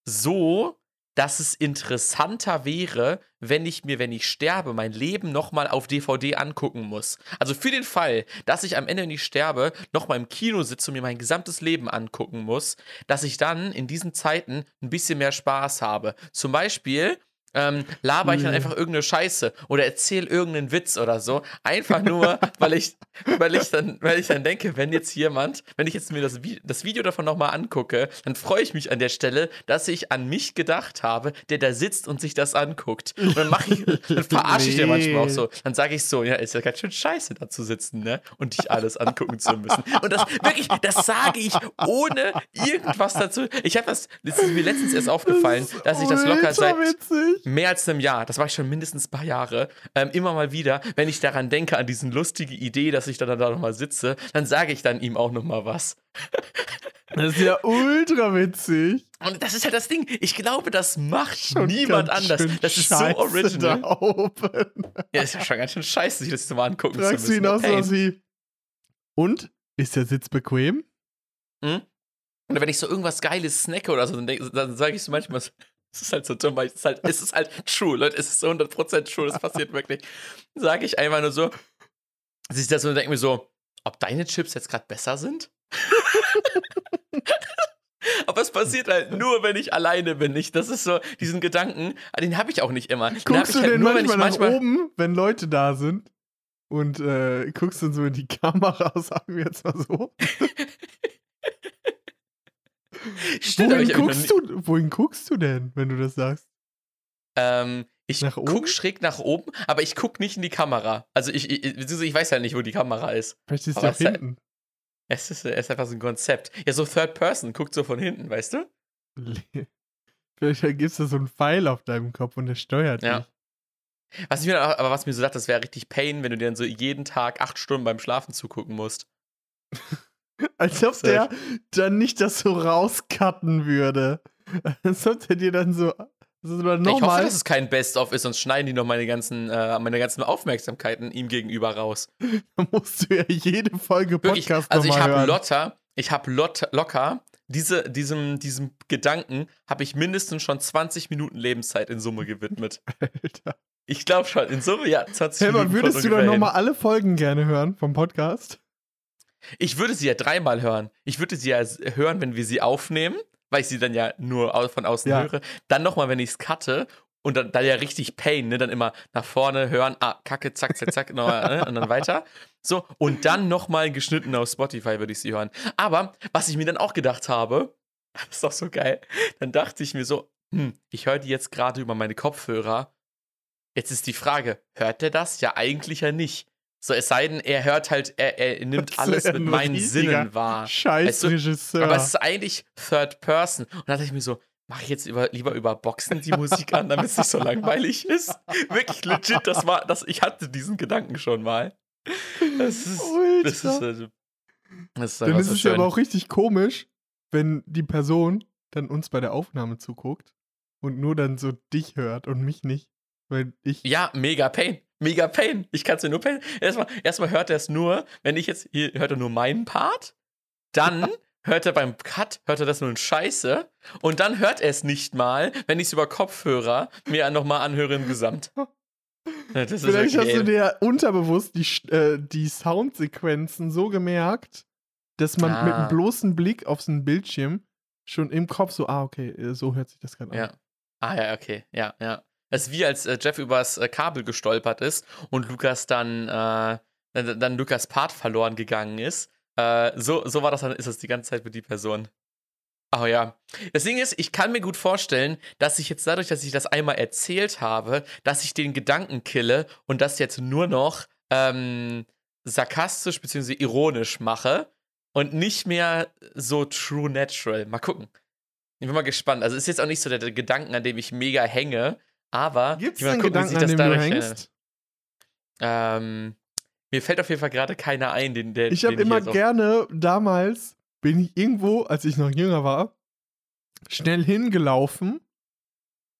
so, dass es interessanter wäre, wenn ich mir, wenn ich sterbe, mein Leben nochmal auf DVD angucken muss. Also für den Fall, dass ich am Ende, wenn ich sterbe, nochmal im Kino sitze und mir mein gesamtes Leben angucken muss, dass ich dann in diesen Zeiten ein bisschen mehr Spaß habe. Zum Beispiel, ähm, laber ich dann Nee. einfach irgendeine Scheiße oder erzähle irgendeinen Witz oder so. Einfach nur, weil ich, weil ich dann, weil ich dann denke, wenn jetzt jemand, wenn ich jetzt mir das, Vi das Video davon nochmal angucke, dann freue ich mich an der Stelle, dass ich an mich gedacht habe, der da sitzt und sich das anguckt. Und dann mache ich, dann verarsche ich den manchmal auch so. Dann sage ich so, ja, ist ja ganz schön scheiße, da zu sitzen, ne? Und dich alles angucken zu müssen. Und das wirklich, das sage ich ohne irgendwas dazu. Ich habe das, das ist mir letztens erst aufgefallen, dass ich das locker seit witzig. Mehr als einem Jahr, das war ich schon mindestens ein paar Jahre, ähm, immer mal wieder, wenn ich daran denke, an diesen lustige Idee, dass ich dann da nochmal sitze, dann sage ich dann ihm auch nochmal was. Das ist ja ultra witzig. Und das ist halt das Ding. Ich glaube, das macht Schon niemand anders. Das ist so original. Da oben. Ja, ist ja schon ganz schön scheiße, sich das jetzt mal angucken Fragst zu du müssen. ihn auch wie. Und? Ist der Sitz bequem? Und wenn ich so irgendwas Geiles snacke oder so, dann, dann sage ich so manchmal, so, es ist halt so dumm, weil es ist halt, es ist halt true, Leute, es ist so 100% true, das passiert wirklich. Sage ich einfach nur so, ich das und denke mir so, ob deine Chips jetzt gerade besser sind? (laughs) Aber es passiert halt nur, wenn ich alleine bin. Ich, das ist so, diesen Gedanken, den habe ich auch nicht immer. Den Guckst du halt denn nur, wenn ich manchmal nach oben, wenn Leute da sind? Und äh, guckst dann so in die Kamera, (laughs) sagen wir jetzt mal so. (laughs) Stimmt, wohin, guckst du, wohin guckst du denn, wenn du das sagst? Ähm, ich Nach oben? guck schräg nach oben, aber ich guck nicht in die Kamera. Also ich, ich, ich weiß ja nicht, wo die Kamera ist. Vielleicht ist ist halt- hinten. Es ist, es ist einfach so ein Konzept. Ja, so Third Person, guckt so von hinten, weißt du? (laughs) Vielleicht gibt es da so einen Pfeil auf deinem Kopf und der steuert Ja. dich. Was ich mir, dann auch- aber was mir so sagt, das wäre richtig Pain, wenn du dir dann so jeden Tag acht Stunden beim Schlafen zugucken musst. (laughs) (laughs) Als ob der dann nicht das so rauscutten würde. Als ob der dir dann so. so Ich hoffe, nochmal. dass es kein Best-of ist, sonst schneiden die noch meine ganzen, äh, meine ganzen Aufmerksamkeiten ihm gegenüber raus. (laughs) Da musst du ja jede Folge Wirklich, Podcast also ich habe. Lotta, ich habe Lot, locker, diese, diesem, diesem Gedanken habe ich mindestens schon 20 Minuten Lebenszeit in Summe gewidmet. (laughs) Alter. Ich glaube schon, in Summe ja, 20 Helmer, Minuten. würdest kommt du dann nochmal alle Folgen gerne hören vom Podcast? Ich würde sie ja dreimal hören. Ich würde sie ja hören, wenn wir sie aufnehmen, weil ich sie dann ja nur von außen Ja. höre. Dann nochmal, wenn ich es cutte. Und dann, dann ja richtig Pain, ne? Dann immer nach vorne hören, ah, Kacke, zack, zack, zack, noch, ne? und dann weiter. So, und dann nochmal geschnitten auf Spotify würde ich sie hören. Aber was ich mir dann auch gedacht habe, (laughs) das ist doch so geil, dann dachte ich mir so, hm, ich höre die jetzt gerade über meine Kopfhörer. Jetzt ist die Frage, hört der das? Ja, eigentlich ja nicht. So, es sei denn, er hört halt, er, er nimmt Das alles mit ein meinen Sinnen wahr. Scheiß Weißt du, Regisseur. Aber es ist eigentlich Third Person. Und dann dachte ich mir so, mache ich jetzt über, lieber über Boxen die Musik an, damit es nicht so langweilig ist? Wirklich legit, das war, das, ich hatte diesen Gedanken schon mal. Das ist, das ist, Ultra. also, das ist Dann ist so es ja aber auch richtig komisch, wenn die Person dann uns bei der Aufnahme zuguckt und nur dann so dich hört und mich nicht. Weil ich. Ja, mega Pain. Mega Pain. Ich kann es mir nur Pain. Erstmal, erstmal hört er es nur, wenn ich jetzt, hier hört er nur meinen Part, dann hört er beim Cut, hört er das nur in Scheiße und dann hört er es nicht mal, wenn ich es über Kopfhörer mir nochmal anhöre im Gesamt. (laughs) Das ist Vielleicht wirklich, hast du dir unterbewusst die, äh, die Soundsequenzen so gemerkt, dass man mit Ah. einem bloßen Blick auf so einen Bildschirm schon im Kopf so, ah, okay, äh, so hört sich das gerade an. Ja. Ah ja, okay. Ja, ja. Ist wie als äh, Jeff übers äh, Kabel gestolpert ist und Lukas dann, äh, dann, dann Lukas Part verloren gegangen ist. Äh, so, so war das dann, ist es die ganze Zeit mit die Person. Oh ja. Das Ding ist, ich kann mir gut vorstellen, dass ich jetzt dadurch, dass ich das einmal erzählt habe, dass ich den Gedanken kille und das jetzt nur noch ähm, sarkastisch bzw. ironisch mache und nicht mehr so true natural. Mal gucken. Ich bin mal gespannt. Also ist jetzt auch nicht so der, der Gedanken, an dem ich mega hänge, aber Gibt ich mal einen gucken, wie Gedanken, sich an dem du dadurch hängst? Ähm, mir fällt auf jeden Fall gerade keiner ein, den der. Ich habe immer auf- gerne, damals bin ich irgendwo, als ich noch jünger war, schnell hingelaufen,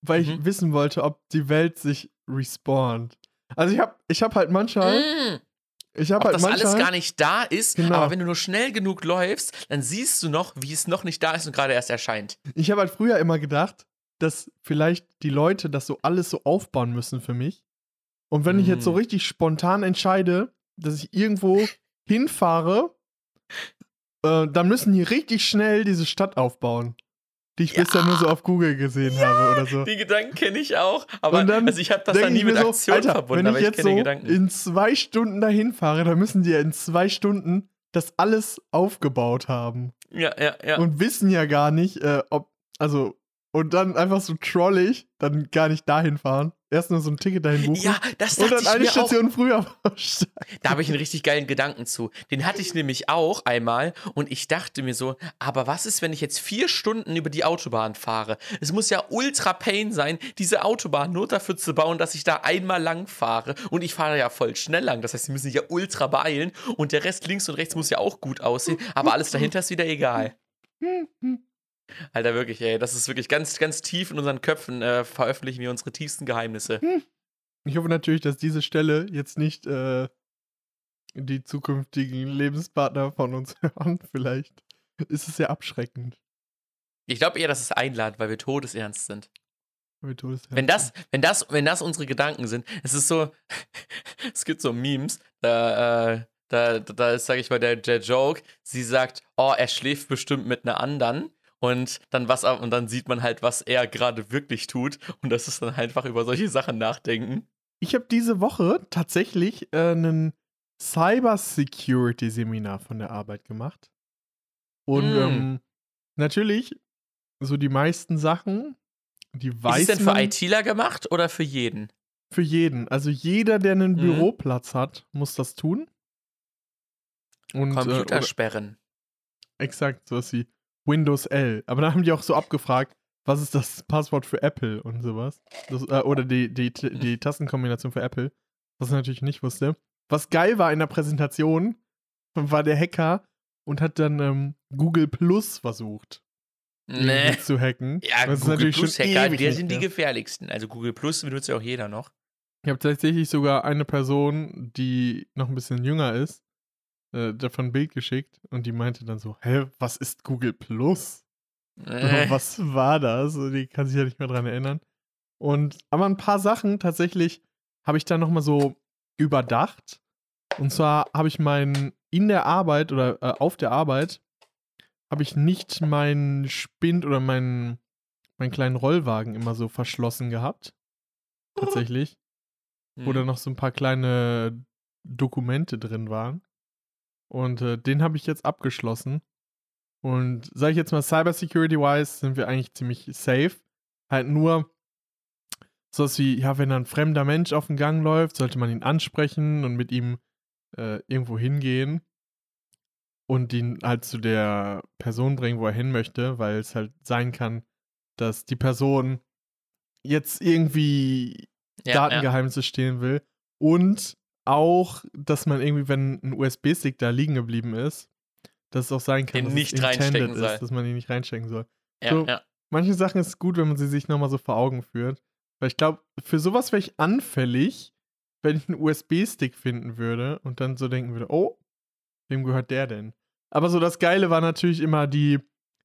weil ich Mhm. wissen wollte, ob die Welt sich respawnt. Also ich habe ich hab halt manchmal, Mm, ich habe halt das manchmal, alles gar nicht da ist, Genau. aber wenn du nur schnell genug läufst, dann siehst du noch, wie es noch nicht da ist und gerade erst erscheint. ich habe halt früher immer gedacht, dass vielleicht die Leute das so alles so aufbauen müssen für mich. Und wenn ich jetzt so Mm. richtig spontan entscheide, dass ich irgendwo (laughs) hinfahre, äh, dann müssen die richtig schnell diese Stadt aufbauen. die ich bisher nur so auf Google gesehen habe oder so. Die Gedanken kenne ich auch, aber dann also ich habe das dann nie mit so, Aktion Alter, verbunden, wenn aber ich ich jetzt so in zwei Stunden dahin fahre, dann müssen die ja in zwei Stunden das alles aufgebaut haben Ja, ja, ja. und wissen ja gar nicht, äh, ob, also, und dann einfach so trollig, dann gar nicht dahin fahren. Erst nur so ein Ticket dahin buchen. Ja, das und dachte dann ich eine mir auch. Station früher aussteigen. Da habe ich einen richtig geilen Gedanken zu. Den hatte ich nämlich auch einmal und ich dachte mir so, aber was ist, wenn ich jetzt vier Stunden über die Autobahn fahre? Es muss ja ultra pain sein, diese Autobahn nur dafür zu bauen, dass ich da einmal lang fahre und ich fahre ja voll schnell lang. Das heißt, sie müssen sich ja ultra beeilen und der Rest links und rechts muss ja auch gut aussehen, aber alles dahinter ist wieder egal. (laughs) Alter, wirklich, ey, das ist wirklich ganz, ganz tief in unseren Köpfen äh, veröffentlichen wir unsere tiefsten Geheimnisse. Ich hoffe natürlich, dass diese Stelle jetzt nicht äh, die zukünftigen Lebenspartner von uns (laughs) hören. Vielleicht ist es ja abschreckend. Ich glaube eher, dass es einladet, weil wir todesernst sind. Wenn das, wenn das, wenn das unsere Gedanken sind, es ist so, (laughs) es gibt so Memes, da, äh, da, da ist, sag ich mal, der, der Joke, sie sagt, oh, er schläft bestimmt mit einer anderen und dann was und dann sieht man halt, was er gerade wirklich tut und das ist dann einfach über solche Sachen nachdenken. Ich habe diese Woche tatsächlich äh, ein Cyber-Security-Seminar von der Arbeit gemacht. Und Mm. ähm, natürlich, so die meisten Sachen, die weiß ist es denn für ITler gemacht oder für jeden? für jeden. Also jeder, der einen Mhm. Büroplatz hat, muss das tun. Und, äh, Computersperren. Exakt, sowas wie Windows L. Aber dann haben die auch so abgefragt, was ist das Passwort für Apple und sowas. Das, äh, oder die, die, die Tastenkombination für Apple. Was ich natürlich nicht wusste. Was geil war in der Präsentation, war der Hacker und hat dann ähm, Google Plus versucht Nee. zu hacken. Ja, Das Google Plus Hacker, nicht sind die gefährlichsten. Also Google Plus benutzt ja auch jeder noch. Ich habe tatsächlich sogar eine Person, die noch ein bisschen jünger ist, äh, davon ein Bild geschickt und die meinte dann so, hä, was ist Google Plus? Äh, Was war das? Die kann sich ja nicht mehr dran erinnern. Und aber ein paar Sachen tatsächlich habe ich dann nochmal so überdacht. Und zwar habe ich meinen in der Arbeit oder äh, auf der Arbeit habe ich nicht meinen Spind oder meinen, meinen kleinen Rollwagen immer so verschlossen gehabt. Tatsächlich. Wo hm. da noch so ein paar kleine Dokumente drin waren. Und äh, den habe ich jetzt abgeschlossen. Und sage ich jetzt mal, Cybersecurity-wise sind wir eigentlich ziemlich safe. Halt nur sowas wie, ja, wenn ein fremder Mensch auf den Gang läuft, sollte man ihn ansprechen und mit ihm äh, irgendwo hingehen und ihn halt zu der Person bringen, wo er hin möchte, weil es halt sein kann, dass die Person jetzt irgendwie Ja, Datengeheimnisse stehlen will. Und auch, dass man irgendwie, wenn ein USB-Stick da liegen geblieben ist, dass es auch sein kann, Den dass nicht es reinstecken ist, soll. dass man ihn nicht reinstecken soll. Ja, so- ja. Manche Sachen ist gut, wenn man sie sich nochmal so vor Augen führt. Weil ich glaube, für sowas wäre ich anfällig, wenn ich einen USB-Stick finden würde und dann so denken würde, oh, wem gehört der denn? Aber so das Geile war natürlich immer die,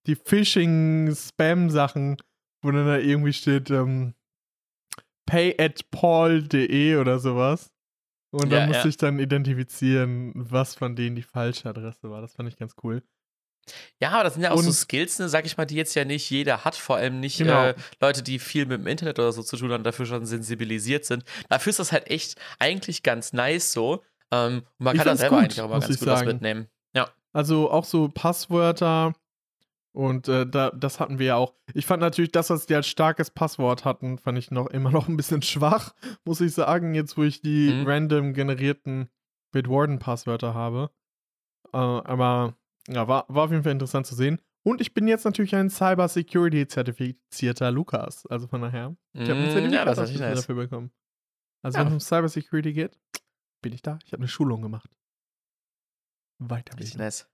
die Phishing-Spam-Sachen, wo dann da irgendwie steht, ähm, pay at paul.de oder sowas. Und Ja, dann musste ja. ich dann identifizieren, was von denen die falsche Adresse war. Das fand ich ganz cool. Ja, aber das sind ja auch so Und- Skills, ne, sag ich mal, die jetzt ja nicht jeder hat, vor allem nicht Genau. äh, Leute, die viel mit dem Internet oder so zu tun haben, dafür schon sensibilisiert sind. Dafür ist das halt echt eigentlich ganz nice so. Ähm, und man Ich kann da selber gut, eigentlich auch mal ganz gut was sagen. mitnehmen. Ja. Also auch so Passwörter und äh, da, das hatten wir ja auch. Ich fand natürlich das, was die als starkes Passwort hatten, fand ich noch immer (laughs) noch ein bisschen schwach, muss ich sagen, jetzt wo ich die Mhm. random generierten Bitwarden-Passwörter habe. Äh, aber ja, war, war auf jeden Fall interessant zu sehen. Und ich bin jetzt natürlich ein Cybersecurity-zertifizierter Lukas. Also von daher, ich habe ein Mm, Zertifikat ja, das nice. dafür bekommen. Also Ja. wenn es um Cybersecurity geht, bin ich da. Ich habe eine Schulung gemacht. Weiter Richtig nice.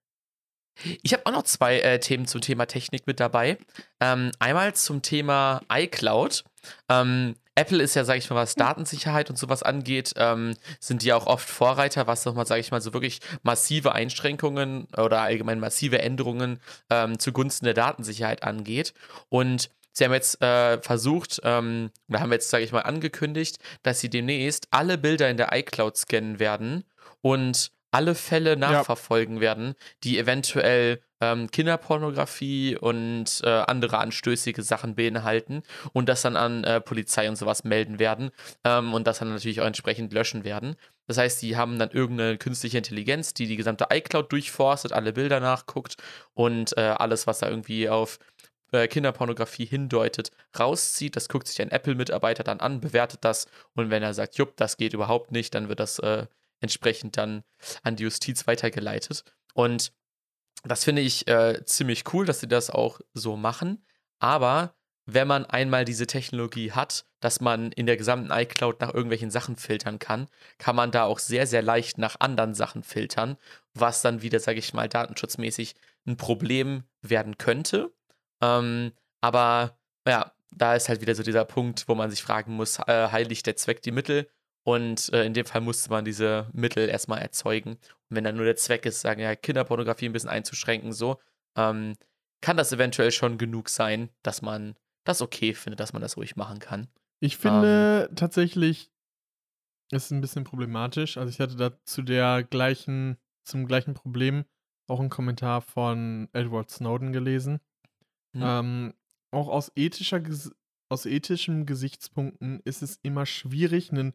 Ich habe auch noch zwei äh, Themen zum Thema Technik mit dabei. Ähm, einmal zum Thema iCloud. Ähm, Apple ist ja, sag ich mal, was Datensicherheit und sowas angeht, ähm, sind die auch oft Vorreiter, was nochmal, sag ich mal, so wirklich massive Einschränkungen oder allgemein massive Änderungen ähm, zugunsten der Datensicherheit angeht. Und sie haben jetzt äh, versucht, ähm, oder haben jetzt, sage ich mal, angekündigt, dass sie demnächst alle Bilder in der iCloud scannen werden und alle Fälle nachverfolgen werden, die eventuell ähm, Kinderpornografie und äh, andere anstößige Sachen beinhalten und das dann an äh, Polizei und sowas melden werden ähm, und das dann natürlich auch entsprechend löschen werden. Das heißt, die haben dann irgendeine künstliche Intelligenz, die die gesamte iCloud durchforstet, alle Bilder nachguckt und äh, alles, was da irgendwie auf äh, Kinderpornografie hindeutet, rauszieht. Das guckt sich ein Apple-Mitarbeiter dann an, bewertet das und wenn er sagt, jupp, das geht überhaupt nicht, dann wird das äh, entsprechend dann an die Justiz weitergeleitet. Und das finde ich äh, ziemlich cool, dass sie das auch so machen. Aber wenn man einmal diese Technologie hat, dass man in der gesamten iCloud nach irgendwelchen Sachen filtern kann, kann man da auch sehr, sehr leicht nach anderen Sachen filtern, was dann wieder, sage ich mal, datenschutzmäßig ein Problem werden könnte. Ähm, aber ja, da ist halt wieder so dieser Punkt, wo man sich fragen muss, äh, heiligt der Zweck die Mittel? Und äh, in dem Fall musste man diese Mittel erstmal erzeugen. Und wenn dann nur der Zweck ist, sagen ja, Kinderpornografie ein bisschen einzuschränken, so, ähm, kann das eventuell schon genug sein, dass man das okay findet, dass man das ruhig machen kann. Ich finde ähm, tatsächlich, es ist ein bisschen problematisch. Also ich hatte da zu der gleichen, zum gleichen Problem auch einen Kommentar von Edward Snowden gelesen. Mhm. Ähm, auch aus ethischer aus ethischen Gesichtspunkten ist es immer schwierig, einen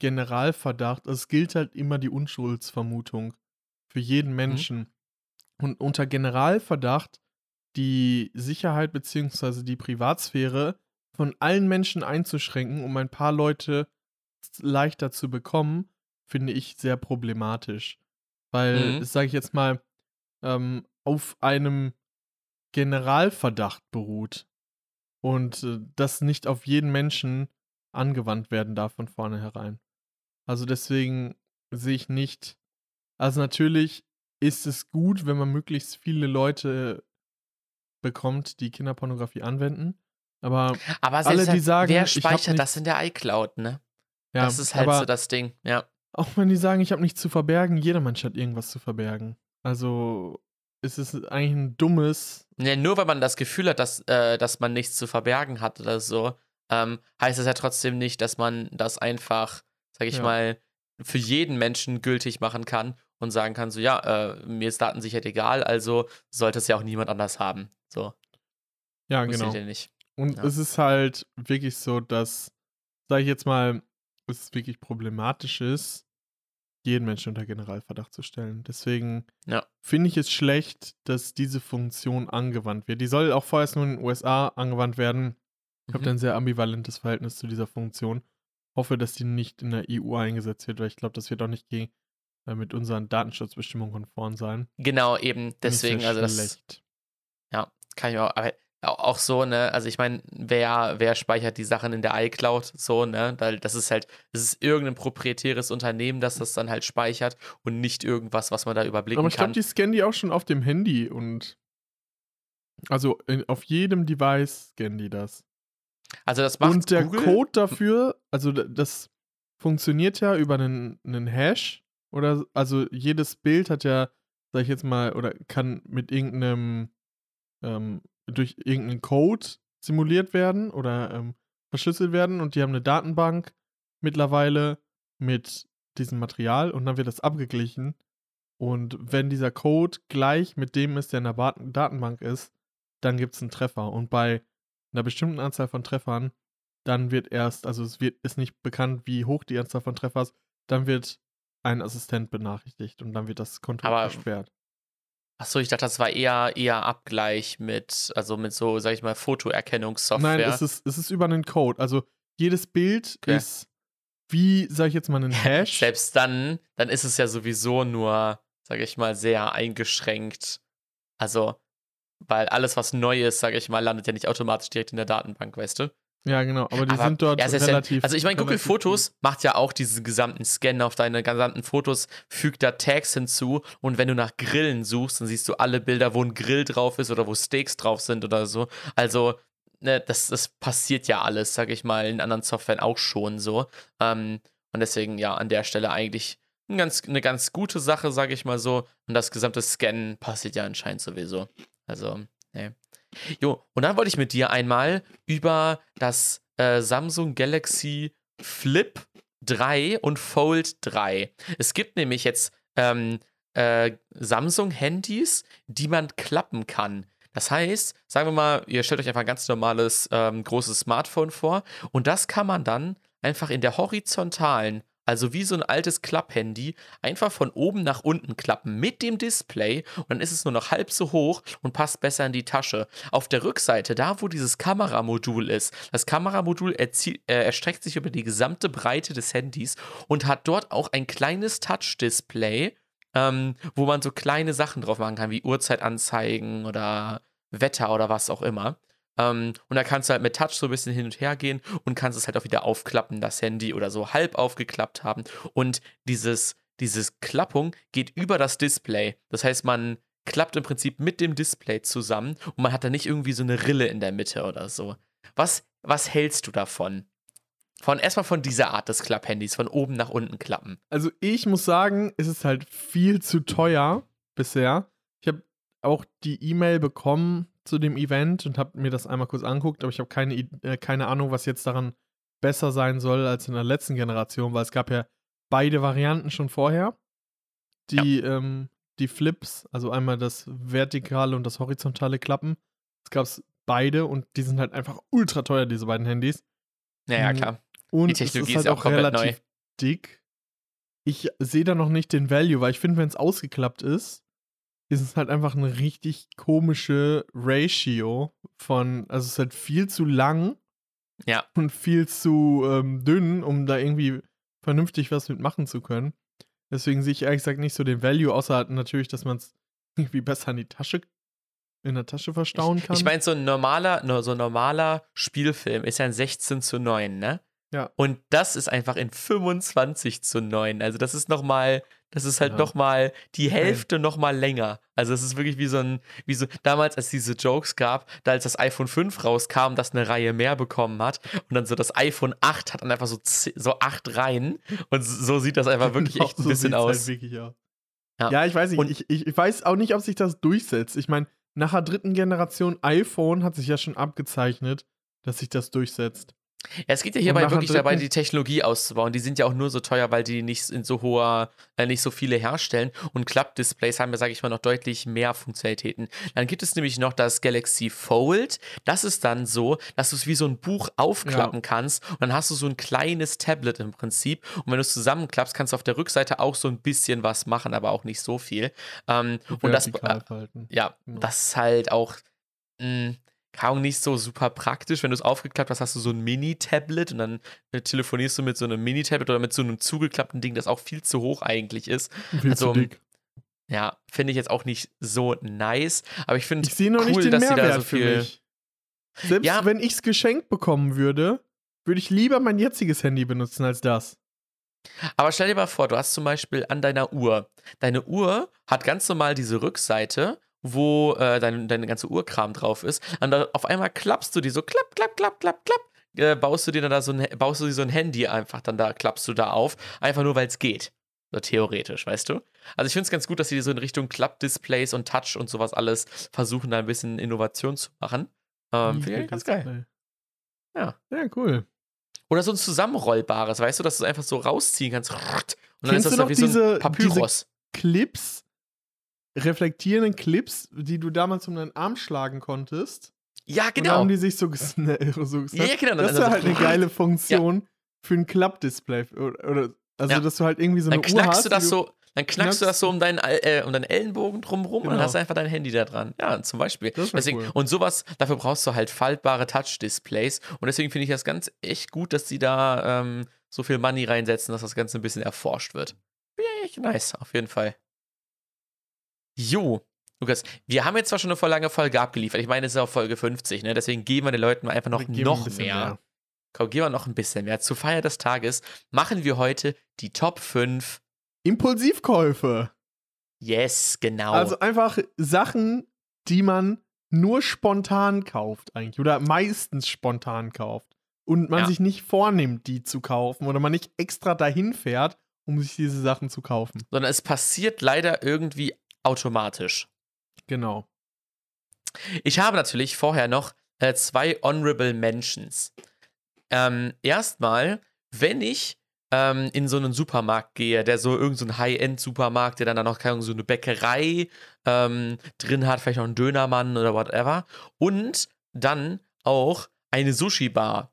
Generalverdacht, es gilt halt immer die Unschuldsvermutung für jeden mhm. Menschen. Mhm. Und unter Generalverdacht die Sicherheit bzw. die Privatsphäre von allen Menschen einzuschränken, um ein paar Leute leichter zu bekommen, finde ich sehr problematisch. Weil, mhm. sage ich jetzt mal, ähm, auf einem Generalverdacht beruht und äh, das nicht auf jeden Menschen angewandt werden darf von vornherein. Also deswegen sehe ich nicht. Also natürlich ist es gut, wenn man möglichst viele Leute bekommt, die Kinderpornografie anwenden. Aber, aber alle, halt, die sagen, wer speichert das in der iCloud, ne? Ja, das ist halt so das Ding, ja. Auch wenn die sagen, ich habe nichts zu verbergen, jeder Mensch hat irgendwas zu verbergen. Also ist es eigentlich ein dummes. Ja, nur weil man das Gefühl hat, dass, äh, dass man nichts zu verbergen hat oder so, ähm, heißt das ja trotzdem nicht, dass man das einfach, sag ich ja. mal, für jeden Menschen gültig machen kann und sagen kann, so ja, äh, mir ist Datensicherheit egal, also sollte es ja auch niemand anders haben. So. Ja, Muss genau. Und ja. es ist halt wirklich so, dass, sag ich jetzt mal, es wirklich problematisch ist, jeden Menschen unter Generalverdacht zu stellen. Deswegen ja. finde ich es schlecht, dass diese Funktion angewandt wird. Die soll auch vorerst nur in den USA angewandt werden. Ich mhm. habe ein sehr ambivalentes Verhältnis zu dieser Funktion. Hoffe, dass die nicht in der EU eingesetzt wird, weil ich glaube, das wird auch nicht gegen, äh, mit unseren Datenschutzbestimmungen konform sein. Genau, eben deswegen, also das. Ja, kann ich auch, aber auch so, ne, also ich meine, wer, wer speichert die Sachen in der iCloud so, ne? Weil das ist halt, das ist irgendein proprietäres Unternehmen, das das dann halt speichert und nicht irgendwas, was man da überblicken kann. Aber ich glaube, die scannen die auch schon auf dem Handy und also in, auf jedem Device scannen die das. Also das macht Und der Google? Code dafür, also das funktioniert ja über einen, einen Hash oder also jedes Bild hat ja, sag ich jetzt mal, oder kann mit irgendeinem ähm, durch irgendeinen Code simuliert werden oder ähm, verschlüsselt werden und die haben eine Datenbank mittlerweile mit diesem Material und dann wird das abgeglichen. Und wenn dieser Code gleich mit dem ist, der in der Datenbank ist, dann gibt es einen Treffer. Und bei einer bestimmten Anzahl von Treffern, dann wird erst, also es wird, ist nicht bekannt, wie hoch die Anzahl von Treffers, dann wird ein Assistent benachrichtigt und dann wird das Konto Aber gesperrt. Achso, ich dachte, das war eher, eher Abgleich mit, also mit so, sag ich mal, Fotoerkennungssoftware. Nein, es ist, es ist über einen Code. Also jedes Bild okay. ist wie, sag ich jetzt mal, ein (laughs) Hash. Selbst dann, dann ist es ja sowieso nur, sag ich mal, sehr eingeschränkt. Also, weil alles, was neu ist, sag ich mal, landet ja nicht automatisch direkt in der Datenbank, weißt du? Ja, genau, aber die aber, sind dort ja, relativ. Ja, also ich meine, Google Fotos macht ja auch diesen gesamten Scan auf deine gesamten Fotos, fügt da Tags hinzu und wenn du nach Grillen suchst, dann siehst du alle Bilder, wo ein Grill drauf ist oder wo Steaks drauf sind oder so. Also, ne, das, das passiert ja alles, sag ich mal, in anderen Softwaren auch schon so. Ähm, und deswegen, ja, an der Stelle eigentlich eine ganz, eine ganz gute Sache, sag ich mal so. Und das gesamte Scannen passiert ja anscheinend sowieso. Also, ne. Jo, und dann wollte ich mit dir einmal über das äh, Samsung Galaxy Flip 3 und Fold 3. Es gibt nämlich jetzt ähm, äh, Samsung-Handys, die man klappen kann. Das heißt, sagen wir mal, ihr stellt euch einfach ein ganz normales ähm, großes Smartphone vor und das kann man dann einfach in der horizontalen, also wie so ein altes Klapphandy, einfach von oben nach unten klappen mit dem Display und dann ist es nur noch halb so hoch und passt besser in die Tasche. Auf der Rückseite, da wo dieses Kameramodul ist, das Kameramodul äh, erstreckt sich über die gesamte Breite des Handys und hat dort auch ein kleines Touch-Display, ähm, wo man so kleine Sachen drauf machen kann, wie Uhrzeitanzeigen oder Wetter oder was auch immer. Ähm, und da kannst du halt mit Touch so ein bisschen hin und her gehen und kannst es halt auch wieder aufklappen, das Handy oder so halb aufgeklappt haben. Und dieses, dieses Klappung geht über das Display. Das heißt, man klappt im Prinzip mit dem Display zusammen und man hat da nicht irgendwie so eine Rille in der Mitte oder so. Was, was hältst du davon? Von erstmal von dieser Art des Klapphandys, von oben nach unten klappen. Also ich muss sagen, es ist halt viel zu teuer bisher. Ich habe auch die E-Mail bekommen zu dem Event und habe mir das einmal kurz anguckt, aber ich habe keine, äh, keine Ahnung, was jetzt daran besser sein soll als in der letzten Generation, weil es gab ja beide Varianten schon vorher. Die, ähm, die Flips, also einmal das vertikale und das horizontale Klappen. Es gab beide und die sind halt einfach ultra teuer, diese beiden Handys. Naja, Mhm. klar. Und Die Technologie es ist ist halt auch auch komplett relativ neu. dick. Ich sehe da noch nicht den Value, weil ich finde, wenn es ausgeklappt ist, ist es halt einfach eine richtig komische Ratio von, also es ist halt viel zu lang Ja. und viel zu ähm, dünn, um da irgendwie vernünftig was mitmachen zu können. Deswegen sehe ich ehrlich gesagt nicht so den Value, außer halt natürlich, dass man es (laughs) irgendwie besser in die Tasche, in der Tasche verstauen kann. Ich meine, so ein normaler, no- so ein normaler Spielfilm ist ja ein 16 zu 9, ne? Ja. Und das ist einfach in 25 zu 9. Also das ist nochmal, das ist halt Ja. nochmal die Hälfte nochmal länger. Also es ist wirklich wie so ein, wie so, damals, als diese Jokes gab, da als das iPhone 5 rauskam, das eine Reihe mehr bekommen hat und dann so das iPhone 8 hat dann einfach so, so acht Reihen und so sieht das einfach wirklich (laughs) Genau echt ein so bisschen sieht's aus. Halt aus. Ja. Ja. ich weiß nicht. Und- ich, ich, ich weiß auch nicht, ob sich das durchsetzt. Ich meine, nach der dritten Generation iPhone hat sich ja schon abgezeichnet, dass sich das durchsetzt. Ja, es geht ja hierbei wirklich dabei, die Technologie auszubauen. Die sind ja auch nur so teuer, weil die nicht in so hoher, äh, nicht so viele herstellen. Und Klappdisplays haben ja, sage ich mal, noch deutlich mehr Funktionalitäten. Dann gibt es nämlich noch das Galaxy Fold. Das ist dann so, dass du es wie so ein Buch aufklappen kannst. Und dann hast du so ein kleines Tablet im Prinzip. Und wenn du es zusammenklappst, kannst du auf der Rückseite auch so ein bisschen was machen, aber auch nicht so viel. Ähm, und das, äh, falten. ja, Genau. das ist halt auch mh, kaum nicht so super praktisch. Wenn du es aufgeklappt hast, hast du so ein Mini-Tablet und dann äh, telefonierst du mit so einem Mini-Tablet oder mit so einem zugeklappten Ding, das auch viel zu hoch eigentlich ist. Viel also, zu dick. Ja, finde ich jetzt auch nicht so nice. Aber ich finde noch cool, nicht dass sie da Mehrwert so viel. Selbst Ja. wenn ich es geschenkt bekommen würde, würde ich lieber mein jetziges Handy benutzen als das. Aber stell dir mal vor, du hast zum Beispiel an deiner Uhr. Deine Uhr hat ganz normal diese Rückseite, wo äh, dein, deine ganze Uhrkram drauf ist. Und da, auf einmal klappst du die so, klapp, klapp, klapp, klapp, klapp. Äh, baust du dir dann da so ein, baust du dir so ein Handy einfach dann da, klappst du da auf. Einfach nur, weil es geht. So theoretisch, weißt du? Also ich finde es ganz gut, dass sie so in Richtung Klappdisplays und Touch und sowas alles versuchen, da ein bisschen Innovation zu machen. Ähm, finde ich ganz geil. Ja. Ja, cool. Oder so ein zusammenrollbares, weißt du, dass du es einfach so rausziehen kannst. Und dann Kennst ist das du dann noch wie so diese- ein Papyrus. Clips, reflektierenden Clips, die du damals um deinen Arm schlagen konntest. Ja, Und genau. haben die sich so, gesna (laughs) so gesnappt. Ja, ja, genau. Das Dann wäre so- halt eine (laughs) geile Funktion für ein Klappdisplay. Oder, also, Ja. dass du halt irgendwie so eine Dann Uhr knackst hast. du das so, dann knackst du das so um deinen, äh, um deinen Ellenbogen drumrum und dann Genau. hast du einfach dein Handy da dran. Ja, zum Beispiel. Deswegen, cool. Und sowas, dafür brauchst du halt faltbare Touch-Displays. Und deswegen finde ich das ganz echt gut, dass die da ähm, so viel Money reinsetzen, dass das Ganze ein bisschen erforscht wird. Ja, echt nice, auf jeden Fall. Jo. Lukas, wir haben jetzt zwar schon eine voll lange Folge abgeliefert. Ich meine, es ist auch Folge 50, ne? Deswegen geben wir den Leuten einfach noch, Geben wir ein noch bisschen mehr. Komm, gehen wir noch ein bisschen mehr. Zur Feier des Tages machen wir heute die Top 5 Impulsivkäufe. Yes, genau. Also einfach Sachen, die man nur spontan kauft eigentlich. Oder meistens spontan kauft. Und man Ja. sich nicht vornimmt, die zu kaufen. Oder man nicht extra dahin fährt, um sich diese Sachen zu kaufen. Sondern es passiert leider irgendwie automatisch. Genau. Ich habe natürlich vorher noch äh, zwei Honorable Mentions. Ähm, erstmal, wenn ich ähm, in so einen Supermarkt gehe, der so irgendein so High-End-Supermarkt, der dann da noch keine so eine Bäckerei ähm, drin hat, vielleicht noch einen Dönermann oder whatever. Und dann auch eine Sushi-Bar.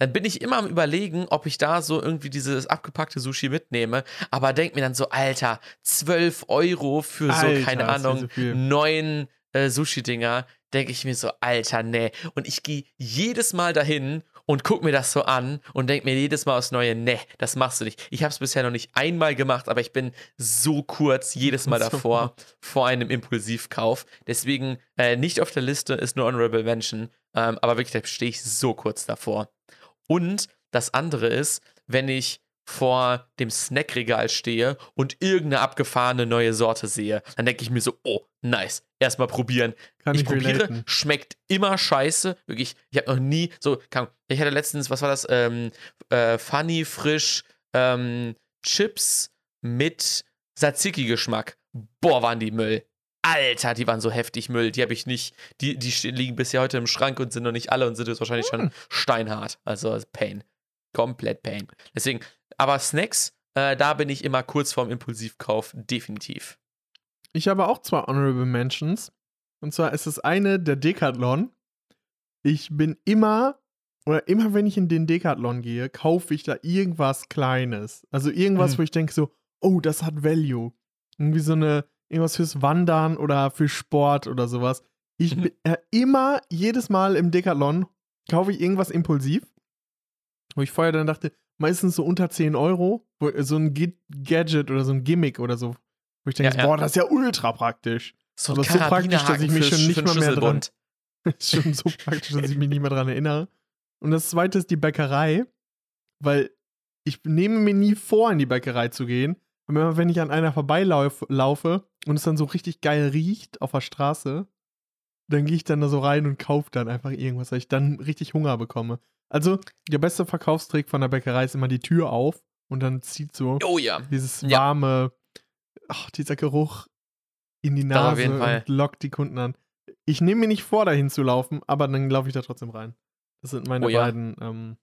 Dann bin ich immer am überlegen, ob ich da so irgendwie dieses abgepackte Sushi mitnehme, aber denk mir dann so, Alter, 12 Euro für so, Alter, keine ist das Ahnung, so neun äh, Sushi-Dinger, denke ich mir so, Alter, nee. Und ich gehe jedes Mal dahin und guck mir das so an und denk mir jedes Mal aufs Neue, nee, das machst du nicht. Ich habe es bisher noch nicht einmal gemacht, aber ich bin so kurz jedes Mal So. (laughs) davor vor einem Impulsivkauf. Deswegen äh, nicht auf der Liste ist nur Honorable Mention, ähm, aber wirklich, da stehe ich so kurz davor. Und das andere ist, wenn ich vor dem Snackregal stehe und irgendeine abgefahrene neue Sorte sehe, dann denke ich mir so, oh, nice, erstmal probieren. Kann ich probiere, relaten. schmeckt immer scheiße. Wirklich, ich habe noch nie so, Ahnung, ich hatte letztens, was war das? Ähm, äh, funny, frisch, ähm, Chips mit Tzatziki-Geschmack. Boah, waren die Müll. Alter, die waren so heftig Müll. Die habe ich nicht. Die, die liegen bisher heute im Schrank und sind noch nicht alle und sind jetzt wahrscheinlich Hm. schon steinhart. Also Pain. Komplett Pain. Deswegen, aber Snacks, äh, da bin ich immer kurz vorm Impulsivkauf, definitiv. Ich habe auch zwei Honorable Mentions. Und zwar ist es eine der Decathlon. Ich bin immer, oder immer wenn ich in den Decathlon gehe, kaufe ich da irgendwas Kleines. Also irgendwas, Mhm. wo ich denke so, oh, das hat Value. Irgendwie so eine, irgendwas fürs Wandern oder für Sport oder sowas. Ich Mhm. bin äh, immer, jedes Mal im Decathlon kaufe ich irgendwas impulsiv. Wo ich vorher dann dachte, meistens so unter 10 Euro, wo, so ein Gi- Gadget oder so ein Gimmick oder so. Wo ich denke, Ja, ja. boah, das ist ja ultra praktisch. So Aber so praktisch, dass ich mich schon nicht mal mehr dran- (laughs) ist schon so praktisch, dass ich mich nicht mehr dran erinnere. Und das zweite ist die Bäckerei, weil ich nehme mir nie vor, in die Bäckerei zu gehen. Immer wenn ich an einer vorbeilaufe laufe und es dann so richtig geil riecht auf der Straße, dann gehe ich dann da so rein und kaufe dann einfach irgendwas, weil ich dann richtig Hunger bekomme. Also, der beste Verkaufstrick von der Bäckerei ist immer die Tür auf und dann zieht so Oh ja. dieses Ja. warme, ach, dieser Geruch in die Nase und lockt die Kunden an. Ich nehme mir nicht vor, dahin zu laufen, aber dann laufe ich da trotzdem rein. Das sind meine Oh ja. beiden, ähm,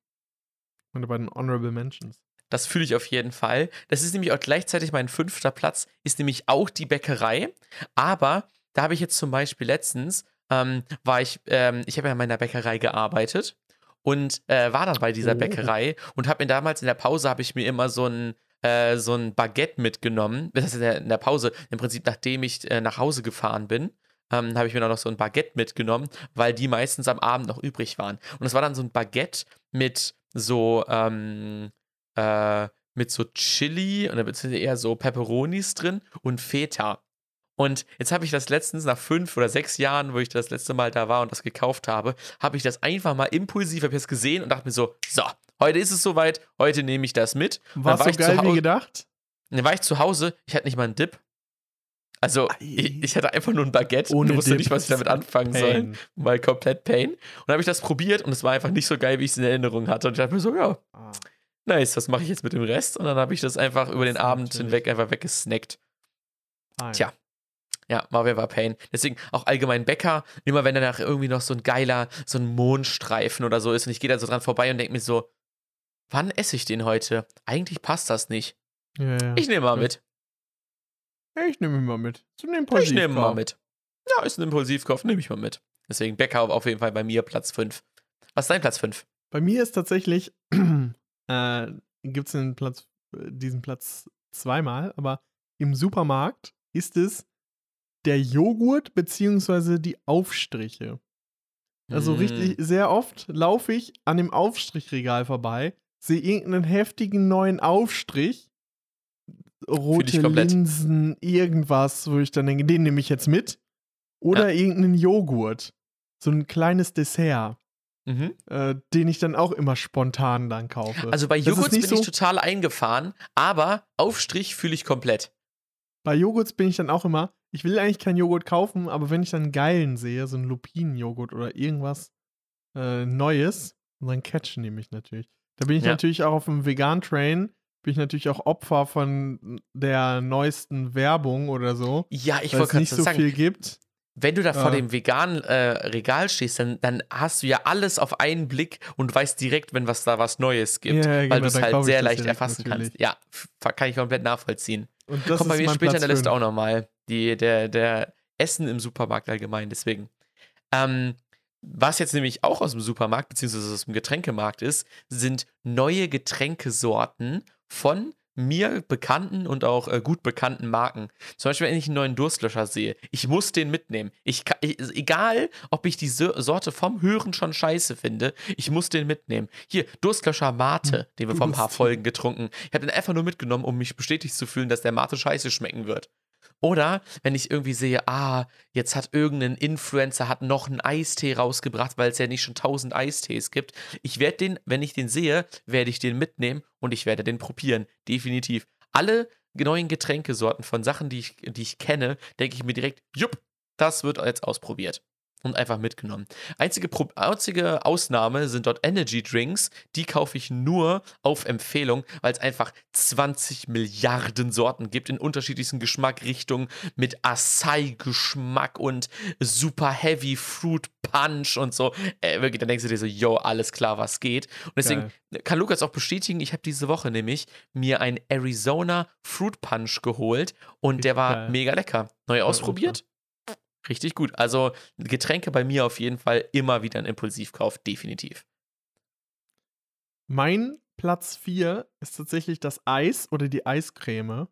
meine beiden Honorable Mentions. Das fühle ich auf jeden Fall. Das ist nämlich auch gleichzeitig mein fünfter Platz, ist nämlich auch die Bäckerei. Aber da habe ich jetzt zum Beispiel letztens, ähm, war ich, ähm, ich habe ja in meiner Bäckerei gearbeitet und äh, war dann bei dieser Oh. Bäckerei und habe mir damals in der Pause, habe ich mir immer so ein, äh, so ein Baguette mitgenommen. Das heißt, in der, in der Pause, im Prinzip nachdem ich äh, nach Hause gefahren bin, ähm, habe ich mir dann noch so ein Baguette mitgenommen, weil die meistens am Abend noch übrig waren. Und es war dann so ein Baguette mit so, ähm, äh, mit so Chili und beziehungsweise eher so Pepperonis drin und Feta. Und jetzt habe ich das letztens nach fünf oder sechs Jahren, wo ich das letzte Mal da war und das gekauft habe, habe ich das einfach mal impulsiv, habe ich das gesehen und dachte mir so, so, heute ist es soweit, heute nehme ich das mit. Und War so ich geil wie gedacht? Dann war ich zu Hause, ich hatte nicht mal einen Dip. Also, ich, ich hatte einfach nur ein Baguette Ohne und wusste Dip nicht, was ich damit anfangen soll. Pain. Mal komplett Pain. Und dann habe ich das probiert und es war einfach nicht so geil, wie ich es in Erinnerung hatte. Und ich dachte mir so, ja, Ah, nice, was mache ich jetzt mit dem Rest? Und dann habe ich das einfach über den Abend natürlich- hinweg einfach weggesnackt. fein. Tja. Ja, war wer war Pain. Deswegen auch allgemein Bäcker, immer wenn danach irgendwie noch so ein geiler, so ein Mondstreifen oder so ist und ich gehe da so dran vorbei und denke mir so, wann esse ich den heute? Eigentlich passt das nicht. Ja, ja. Ich nehme mal Ja. mit. Ich nehme ihn mal mit. Zum Ich Impulsivkauf. nehme mal mit. Ja, ist ein Impulsivkauf, nehme ich mal mit. Deswegen Bäcker auf jeden Fall bei mir Platz 5. Was ist dein Platz 5? Bei mir ist tatsächlich, (clears throat) äh, gibt es Platz, äh, diesen Platz zweimal, aber im Supermarkt ist es der Joghurt beziehungsweise die Aufstriche. Also Mm. richtig, sehr oft laufe ich an dem Aufstrichregal vorbei, sehe irgendeinen heftigen neuen Aufstrich, rote. Linsen, irgendwas, wo ich dann denke, den nehme ich jetzt mit. Oder irgendeinen Joghurt. So ein kleines Dessert Mhm. äh, den ich dann auch immer spontan dann kaufe. Also bei Joghurt bin nicht ich so- total eingefahren, aber Aufstrich fühle ich komplett. Bei Joghurts bin ich dann auch immer, ich will eigentlich keinen Joghurt kaufen, aber wenn ich dann einen geilen sehe, so einen Lupinenjoghurt oder irgendwas äh, Neues, dann catchen die mich natürlich. Da bin ich Ja. natürlich auch auf dem Vegan-Train, bin ich natürlich auch Opfer von der neuesten Werbung oder so, Ja, ich weil wollte es gerade nicht so sagen, viel gibt. Wenn du da vor Ja. dem veganen äh, Regal stehst, dann, dann hast du ja alles auf einen Blick und weißt direkt, wenn was da was Neues gibt, Ja, weil genau, du es halt sehr leicht erfassen natürlich. kannst. Ja, kann ich komplett nachvollziehen. Und das Kommt bei mir später in der Liste auch nochmal. Die, der, der Essen im Supermarkt allgemein, deswegen. Ähm, was jetzt nämlich auch aus dem Supermarkt, beziehungsweise aus dem Getränkemarkt ist, sind neue Getränkesorten von mir bekannten und auch äh, gut bekannten Marken. Zum Beispiel, wenn ich einen neuen Durstlöscher sehe, ich muss den mitnehmen. Ich, ich, egal, ob ich die So- Sorte vom Hören schon scheiße finde, ich muss den mitnehmen. Hier, Durstlöscher Mate, den wir vor ein paar. Folgen getrunken. Ich habe den einfach nur mitgenommen, um mich bestätigt zu fühlen, dass der Mate scheiße schmecken wird. Oder wenn ich irgendwie sehe, ah, jetzt hat irgendein Influencer hat noch einen Eistee rausgebracht, weil es ja nicht schon tausend Eistees gibt. Ich werde den, wenn ich den sehe, werde ich den mitnehmen und ich werde den probieren. Definitiv. Alle neuen Getränkesorten von Sachen, die ich, die ich kenne, denke ich mir direkt, jupp, das wird jetzt ausprobiert. Und einfach mitgenommen. Einzige, Pro einzige Ausnahme sind dort Energy Drinks. Die kaufe ich nur auf Empfehlung, weil es einfach 20 Milliarden Sorten gibt in unterschiedlichsten Geschmackrichtungen mit Acai-Geschmack und super Heavy Fruit Punch und so. Äh, wirklich, dann denkst du dir so, yo, alles klar, was geht. Und deswegen kann Lukas auch bestätigen, ich habe diese Woche nämlich mir einen Arizona Fruit Punch geholt und der war geil. mega lecker. Neu ausprobiert? Richtig gut. Also Getränke bei mir auf jeden Fall immer wieder ein Impulsivkauf, definitiv. Mein Platz 4 ist tatsächlich das Eis oder die Eiscreme.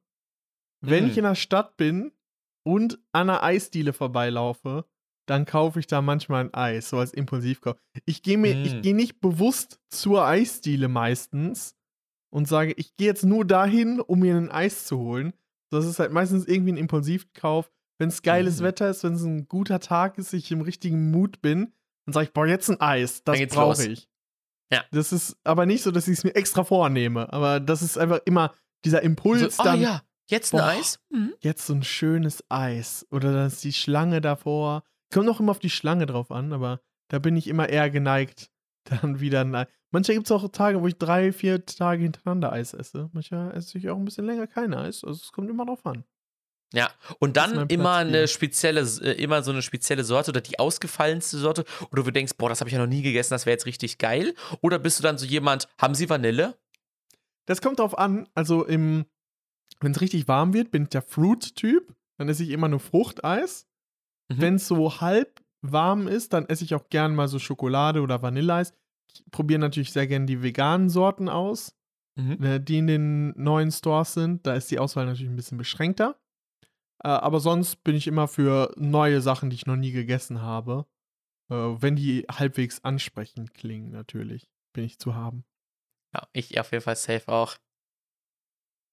Wenn Mm. ich in der Stadt bin und an einer Eisdiele vorbeilaufe, dann kaufe ich da manchmal ein Eis, so als Impulsivkauf. Ich gehe mir, ich Mm. gehe nicht bewusst zur Eisdiele meistens und sage, ich gehe jetzt nur dahin, um mir ein Eis zu holen. Das ist halt meistens irgendwie ein Impulsivkauf. Wenn es geiles Mhm. Wetter ist, wenn es ein guter Tag ist, ich im richtigen Mut bin, dann sage ich, boah, jetzt ein Eis. Das brauche ich. Ja. Das ist aber nicht so, dass ich es mir extra vornehme. Aber das ist einfach immer dieser Impuls So, dann. oh ja, jetzt ein Boah. Eis? Mhm. Jetzt so ein schönes Eis. Oder dann ist die Schlange davor. Kommt auch immer auf die Schlange drauf an, aber da bin ich immer eher geneigt, (laughs) dann wieder ein Eis. Manchmal gibt es auch Tage, wo ich drei, vier Tage hintereinander Eis esse. Manchmal esse ich auch ein bisschen länger kein Eis. Also es kommt immer drauf an. Ja, und dann immer eine spezielle, äh, immer so eine spezielle Sorte oder die ausgefallenste Sorte, oder du denkst, boah, das habe ich ja noch nie gegessen, das wäre jetzt richtig geil. Oder bist du dann so jemand, haben sie Vanille? Das kommt drauf an. Also im, wenn es richtig warm wird, bin ich der Fruit-Typ. Dann esse ich immer nur Fruchteis. Mhm. Wenn es so halb warm ist, dann esse ich auch gern mal so Schokolade oder Vanilleeis. Ich probiere natürlich sehr gern die veganen Sorten aus, Mhm. äh, die in den neuen Stores sind. Da ist die Auswahl natürlich ein bisschen beschränkter. Äh, aber sonst bin ich immer für neue Sachen, die ich noch nie gegessen habe. Äh, wenn die halbwegs ansprechend klingen, natürlich, bin ich zu haben. Ja, ich auf jeden Fall safe auch.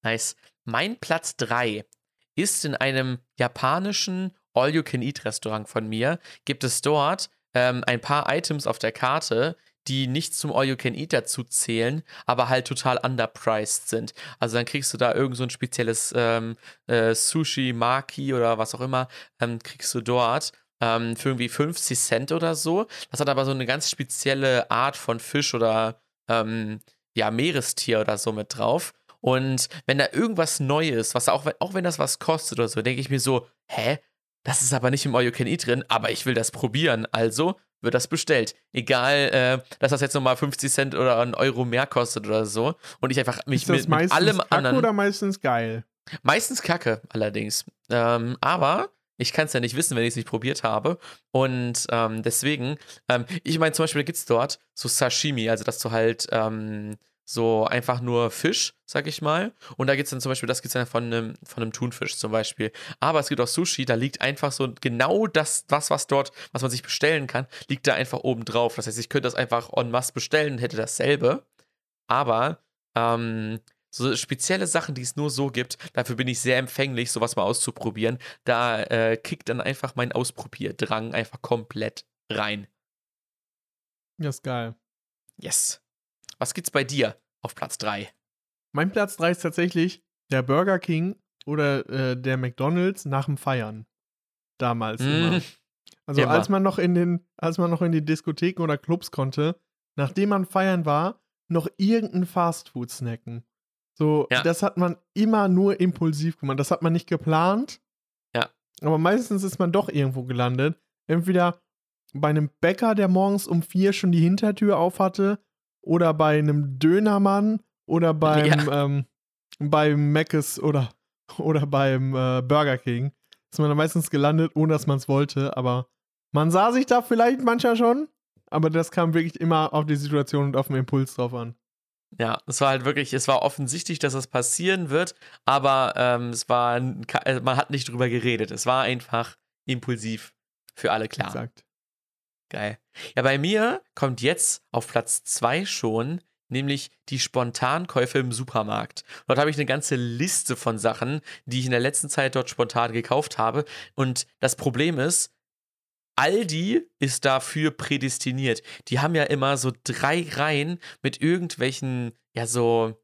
Nice. Mein Platz 3 ist in einem japanischen All-You-Can-Eat-Restaurant von mir. Gibt es dort ähm, ein paar Items auf der Karte, die nicht zum All-You-Can-Eat dazu zählen, aber halt total underpriced sind. Also dann kriegst du da irgend so ein spezielles ähm, äh, Sushi, Maki oder was auch immer, ähm, kriegst du dort ähm, für irgendwie 50 Cent oder so. Das hat aber so eine ganz spezielle Art von Fisch oder ähm, ja, Meerestier oder so mit drauf. Und wenn da irgendwas Neues, was auch, auch wenn das was kostet oder so, denke ich mir so, hä? Das ist aber nicht im All You Can Eat drin, aber ich will das probieren. Also wird das bestellt. Egal, äh, dass das jetzt nochmal 50 Cent oder einen Euro mehr kostet oder so. Und ich einfach mich mit, mit meistens allem Kacke anderen. oder meistens geil? Meistens Kacke, allerdings. Ähm, aber ich kann es ja nicht wissen, wenn ich es nicht probiert habe. Und ähm, deswegen, ähm, ich meine, zum Beispiel gibt es dort so Sashimi, also dass du halt ähm, so einfach nur Fisch, sag ich mal. Und da gibt es dann zum Beispiel, das gibt es dann von einem, von einem Thunfisch zum Beispiel. Aber es gibt auch Sushi, da liegt einfach so genau das, was, was dort, was man sich bestellen kann, liegt da einfach oben drauf. Das heißt, ich könnte das einfach en masse bestellen und hätte dasselbe. Aber ähm, so spezielle Sachen, die es nur so gibt, dafür bin ich sehr empfänglich, sowas mal auszuprobieren. Da äh, kickt dann einfach mein Ausprobierdrang einfach komplett rein. Ja, ist geil. Yes. Was gibt's bei dir auf Platz 3? Mein Platz 3 ist tatsächlich der Burger King oder äh, der McDonalds nach dem Feiern. Damals immer. Also Immer. als man noch in den, als man noch in die Diskotheken oder Clubs konnte, nachdem man feiern war, noch irgendein Fastfood snacken. So, Ja. das hat man immer nur impulsiv gemacht. Das hat man nicht geplant. Ja. aber meistens ist man doch irgendwo gelandet. Entweder bei einem Bäcker, der morgens um vier schon die Hintertür auf hatte, oder bei einem Dönermann oder beim, Ja. ähm, beim Mc's oder, oder beim äh, Burger King. Ist man dann meistens gelandet, ohne dass man es wollte, aber man sah sich da vielleicht manchmal schon, aber das kam wirklich immer auf die Situation und auf den Impuls drauf an. Ja, es war halt wirklich, es war offensichtlich, dass das passieren wird, aber ähm, es war, äh, man hat nicht drüber geredet. Es war einfach impulsiv für alle klar. Exakt. Geil. Ja, bei mir kommt jetzt auf Platz zwei schon, nämlich die Spontankäufe im Supermarkt. Dort habe ich eine ganze Liste von Sachen, die ich in der letzten Zeit dort spontan gekauft habe. Und das Problem ist, Aldi ist dafür prädestiniert. Die haben ja immer so drei Reihen mit irgendwelchen, ja, so,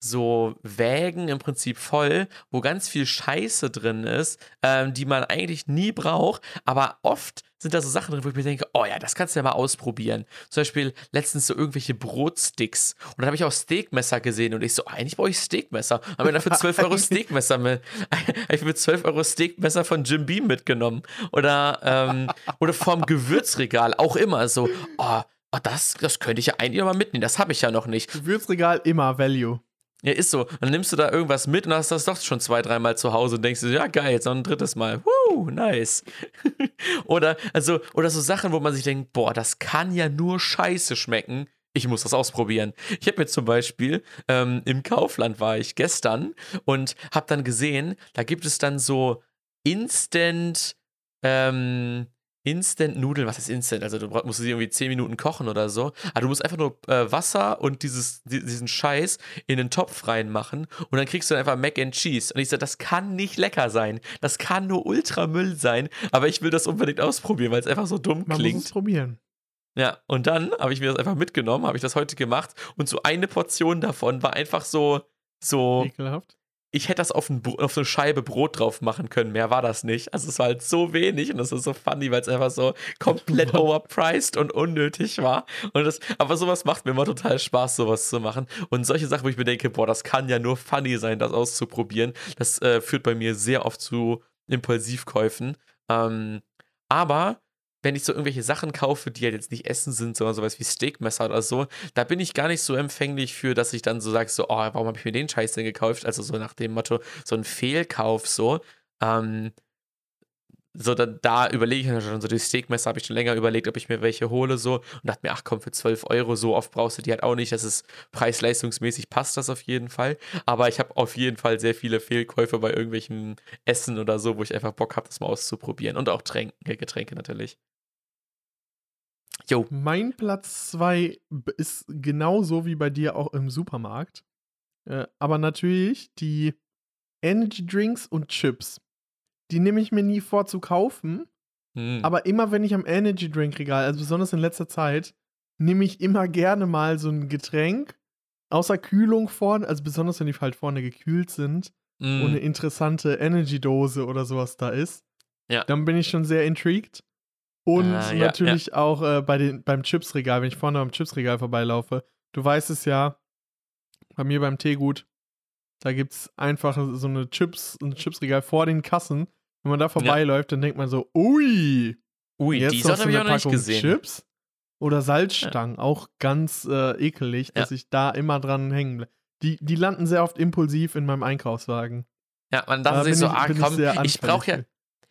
so Wägen im Prinzip voll, wo ganz viel Scheiße drin ist, ähm, die man eigentlich nie braucht, aber oft sind da so Sachen drin, wo ich mir denke, oh ja, das kannst du ja mal ausprobieren. Zum Beispiel letztens so irgendwelche Brotsticks. Und dann habe ich auch Steakmesser gesehen und ich so, eigentlich brauche ich Steakmesser. Haben wir dafür 12 Euro (laughs) Steakmesser mit. (laughs) Ich für 12 Euro Steakmesser von Jim Beam mitgenommen. Oder, ähm, oder vom Gewürzregal, auch immer so, oh, oh, das, das könnte ich ja eigentlich mal mitnehmen, das habe ich ja noch nicht. Gewürzregal immer Value. Ja, ist so. Dann nimmst du da irgendwas mit und hast das doch schon zwei, dreimal zu Hause und denkst dir, ja, geil, jetzt noch ein drittes Mal. Woo, nice. (laughs) oder, also, oder so Sachen, wo man sich denkt, boah, das kann ja nur scheiße schmecken. Ich muss das ausprobieren. Ich habe mir zum Beispiel ähm, im Kaufland war ich gestern und habe dann gesehen, da gibt es dann so Instant, ähm, Instant-Nudeln, was ist Instant? Also du musst sie irgendwie 10 Minuten kochen oder so. Aber du musst einfach nur äh, Wasser und dieses, di- diesen Scheiß in den Topf reinmachen und dann kriegst du einfach Mac and Cheese. Und ich so, das kann nicht lecker sein. Das kann nur Ultramüll sein. Aber ich will das unbedingt ausprobieren, weil es einfach so dumm Man klingt. muss es probieren. Ja, und dann habe ich mir das einfach mitgenommen, habe ich das heute gemacht und so eine Portion davon war einfach so, so, Ekelhaft. Ich hätte das auf, ein, auf eine Scheibe Brot drauf machen können, mehr war das nicht. Also es war halt so wenig und das ist so funny, weil es einfach so komplett (laughs) overpriced und unnötig war. Und das, aber sowas macht mir immer total Spaß, sowas zu machen. Und solche Sachen, wo ich mir denke, boah, das kann ja nur funny sein, das auszuprobieren, das äh, führt bei mir sehr oft zu Impulsivkäufen. Ähm, aber wenn ich so irgendwelche Sachen kaufe, die halt jetzt nicht Essen sind, sondern sowas wie Steakmesser oder so, da bin ich gar nicht so empfänglich für, dass ich dann so sage, so, oh, warum habe ich mir den Scheiß denn gekauft? Also so nach dem Motto, so ein Fehlkauf so. Ähm, so, da, da überlege ich mir schon, so die Steakmesser habe ich schon länger überlegt, ob ich mir welche hole so und dachte mir, ach komm, für 12 Euro, so oft brauchst du die halt auch nicht. Das ist preis-leistungsmäßig passt das auf jeden Fall. Aber ich habe auf jeden Fall sehr viele Fehlkäufe bei irgendwelchen Essen oder so, wo ich einfach Bock habe, das mal auszuprobieren. Und auch Tränke, Getränke natürlich. Jo. Mein Platz 2 ist genauso wie bei dir auch im Supermarkt. Äh, aber natürlich die Energy Drinks und Chips. Die nehme ich mir nie vor zu kaufen. Hm. Aber immer wenn ich am Energy Drink Regal, also besonders in letzter Zeit, nehme ich immer gerne mal so ein Getränk außer Kühlung vorne, also besonders wenn die halt vorne gekühlt sind Hm. und eine interessante Energy Dose oder sowas da ist. Ja. Dann bin ich schon sehr intrigued. Und Ah, ja, natürlich auch äh, bei den, beim Chipsregal, wenn ich vorne am Chipsregal vorbeilaufe. Du weißt es ja, bei mir beim Teegut, da gibt es einfach so eine Chips, ein Chipsregal vor den Kassen. Wenn man da vorbeiläuft, dann denkt man so, ui, Ui, jetzt die habe ich eine auch noch nicht Packung gesehen. Chips oder Salzstangen, auch ganz äh, ekelig, dass ich da immer dran hängen bleibe. Die, die landen sehr oft impulsiv in meinem Einkaufswagen. Ja, man Da dachte sich so, ich- ah ich komm, ich, anfällig brauche ja.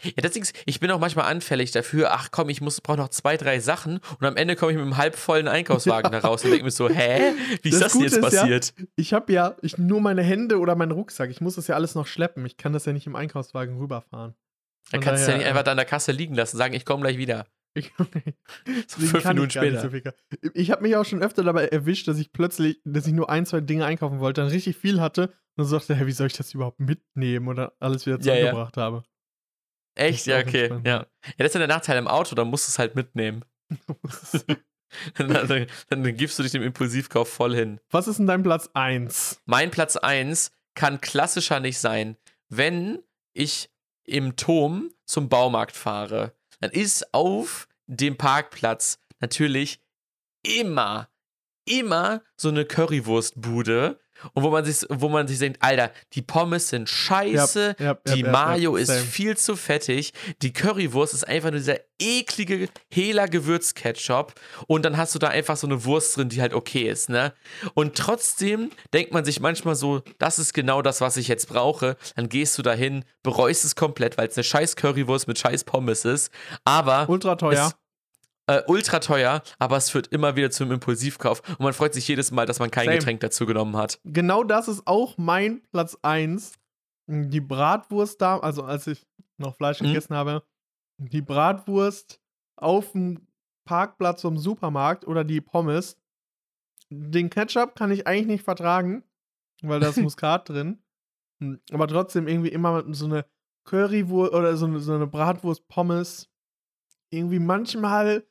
Ja, deswegen, ich bin auch manchmal anfällig dafür, ach komm, ich muss brauche noch zwei, drei Sachen und am Ende komme ich mit einem halbvollen Einkaufswagen da raus und denke mir so, hä? Wie ist Das das, denn Gute jetzt ist ja, passiert? Ich habe ja ich, nur meine Hände oder meinen Rucksack. Ich muss das ja alles noch schleppen. Ich kann das ja nicht im Einkaufswagen rüberfahren. Da Von kannst du ja nicht einfach da an der Kasse liegen lassen, sagen, ich komme gleich wieder. Ich, (laughs) So fünf Minuten später. so ich habe mich auch schon öfter dabei erwischt, dass ich plötzlich, dass ich nur ein, zwei Dinge einkaufen wollte, dann richtig viel hatte und dann sagte, hä, wie soll ich das überhaupt mitnehmen oder alles wieder Ja, ja. zurückgebracht habe. Echt? Ja, okay. entspannt, Ja. ja. ja, das ist ja der Nachteil im Auto, dann musst du es halt mitnehmen. (laughs) dann, dann, dann gibst du dich dem Impulsivkauf voll hin. Was ist denn dein Platz 1? Mein Platz 1 kann klassischer nicht sein. Wenn ich im Turm zum Baumarkt fahre, dann ist auf dem Parkplatz natürlich immer, immer so eine Currywurstbude, und wo man sich, wo man sich denkt, Alter, die Pommes sind scheiße, ja, ja, die ja, Mayo ist same. viel zu fettig, die Currywurst ist einfach nur dieser eklige Hela Gewürzketchup und dann hast du da einfach so eine Wurst drin, die halt okay ist, ne? Und trotzdem denkt man sich manchmal so, das ist genau das, was ich jetzt brauche. Dann gehst du dahin, bereust es komplett, weil es eine scheiß Currywurst mit scheiß Pommes ist, aber Ultra teuer. es, äh, ultra teuer, aber es führt immer wieder zum Impulsivkauf und man freut sich jedes Mal, dass man kein Same. Getränk dazu genommen hat. genau das ist auch mein Platz 1. Die Bratwurst da, also als ich noch Fleisch Mhm. gegessen habe, die Bratwurst auf dem Parkplatz vom Supermarkt oder die Pommes. Den Ketchup kann ich eigentlich nicht vertragen, weil da ist (laughs) Muskat drin. Hm, Aber trotzdem irgendwie immer so eine Currywurst oder so eine, so eine Bratwurst Pommes. Irgendwie manchmal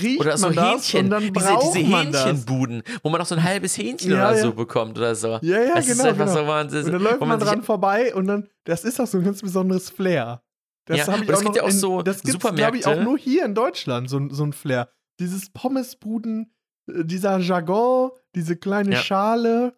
riecht Oder so man Hähnchen, und dann diese, diese man. Hähnchenbuden, wo man auch so ein halbes Hähnchen Ja, oder ja. so bekommt oder so. Ja, ja, das genau. ist einfach genau. so, man, Und dann läuft man, sich- dran vorbei und dann, das ist doch so ein ganz besonderes Flair. Das Ja, habe ich auch noch ja auch in, so das gibt's, glaube ich, auch nur hier in Deutschland, so, ein- so ein Flair. Dieses Pommesbuden, äh, dieser Jargon, diese kleine. Schale,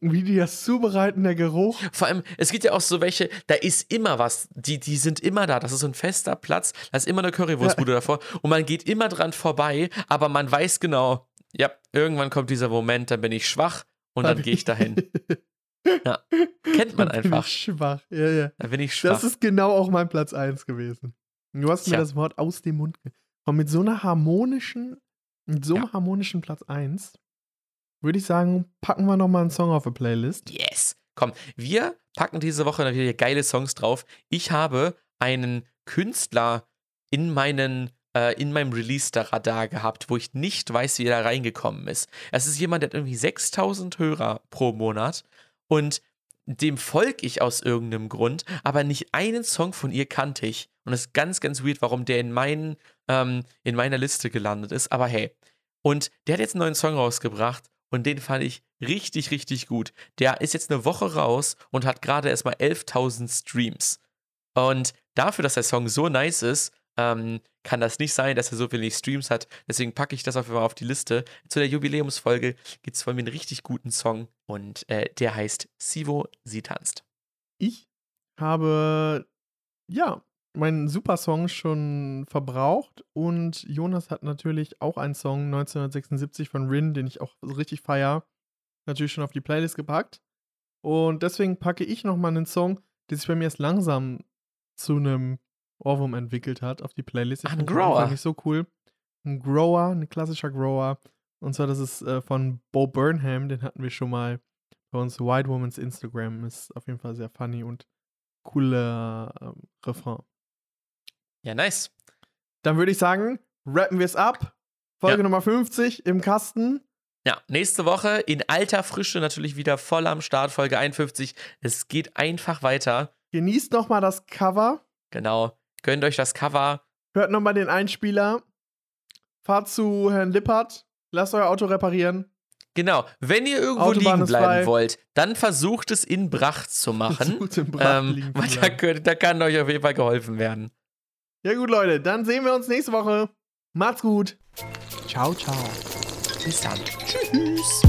wie die das zubereiten, der Geruch. Vor allem, es gibt ja auch so welche, da ist immer was, die, die sind immer da, das ist so ein fester Platz, da ist immer eine Currywurstbude davor und man geht immer dran vorbei, aber man weiß genau, ja, irgendwann kommt dieser Moment, dann bin ich schwach und dann gehe ich dahin. (laughs) Ja, kennt man Dann bin einfach. ich schwach. Ja, ja. Dann bin ich schwach. Das ist genau auch mein Platz 1 gewesen. Du hast mir Tja. das Wort aus dem Mund Und mit so einer harmonischen, mit so einem Ja. harmonischen Platz 1, würde ich sagen, packen wir nochmal einen Song auf die Playlist. Yes. Komm, wir packen diese Woche wieder geile Songs drauf. Ich habe einen Künstler in meinen äh, in meinem Release-Radar gehabt, wo ich nicht weiß, wie er da reingekommen ist. Es ist jemand, der hat irgendwie 6000 Hörer pro Monat und dem folge ich aus irgendeinem Grund, aber nicht einen Song von ihr kannte ich. Und es ist ganz, ganz weird, warum der in, meinen, ähm, in meiner Liste gelandet ist. Aber hey, und der hat jetzt einen neuen Song rausgebracht und den fand ich richtig, richtig gut. Der ist jetzt eine Woche raus und hat gerade erstmal 11.000 Streams. Und dafür, dass der Song so nice ist, ähm, kann das nicht sein, dass er so wenig Streams hat. Deswegen packe ich das auf jeden Fall auf die Liste. Zu der Jubiläumsfolge gibt es von mir einen richtig guten Song und äh, der heißt Sivo, sie tanzt. Ich habe, ja, meinen Supersong schon verbraucht und Jonas hat natürlich auch einen Song 1976 von Rin, den ich auch so richtig feier, natürlich schon auf die Playlist gepackt. Und deswegen packe ich nochmal einen Song, der sich bei mir erst langsam zu einem Ohrwurm entwickelt hat, auf die Playlist. Ich Ah, ein fand am Anfang Grower. Nicht so cool. Ein Grower, ein klassischer Grower. Und zwar, das ist äh, von Bo Burnham, den hatten wir schon mal bei uns. White Woman's Instagram ist auf jeden Fall sehr funny und cooler ähm, Refrain. Ja, nice. Dann würde ich sagen, rappen wir es ab. Folge Ja. Nummer 50 im Kasten. Ja, nächste Woche in alter Frische natürlich wieder voll am Start, Folge 51. Es geht einfach weiter. Genießt nochmal das Cover. Genau. Gönnt euch das Cover. Hört nochmal den Einspieler. Fahrt zu Herrn Lippert. Lasst euer Auto reparieren. Genau. Wenn ihr irgendwo Autobahn liegen bleiben wollt, dann versucht es in Bracht zu (laughs) machen. Gut im Braten ähm, weil da, könnt, da kann euch auf jeden Fall geholfen werden. Ja gut, Leute. Dann sehen wir uns nächste Woche. Macht's gut. Ciao, ciao. Bis dann. Tschüss.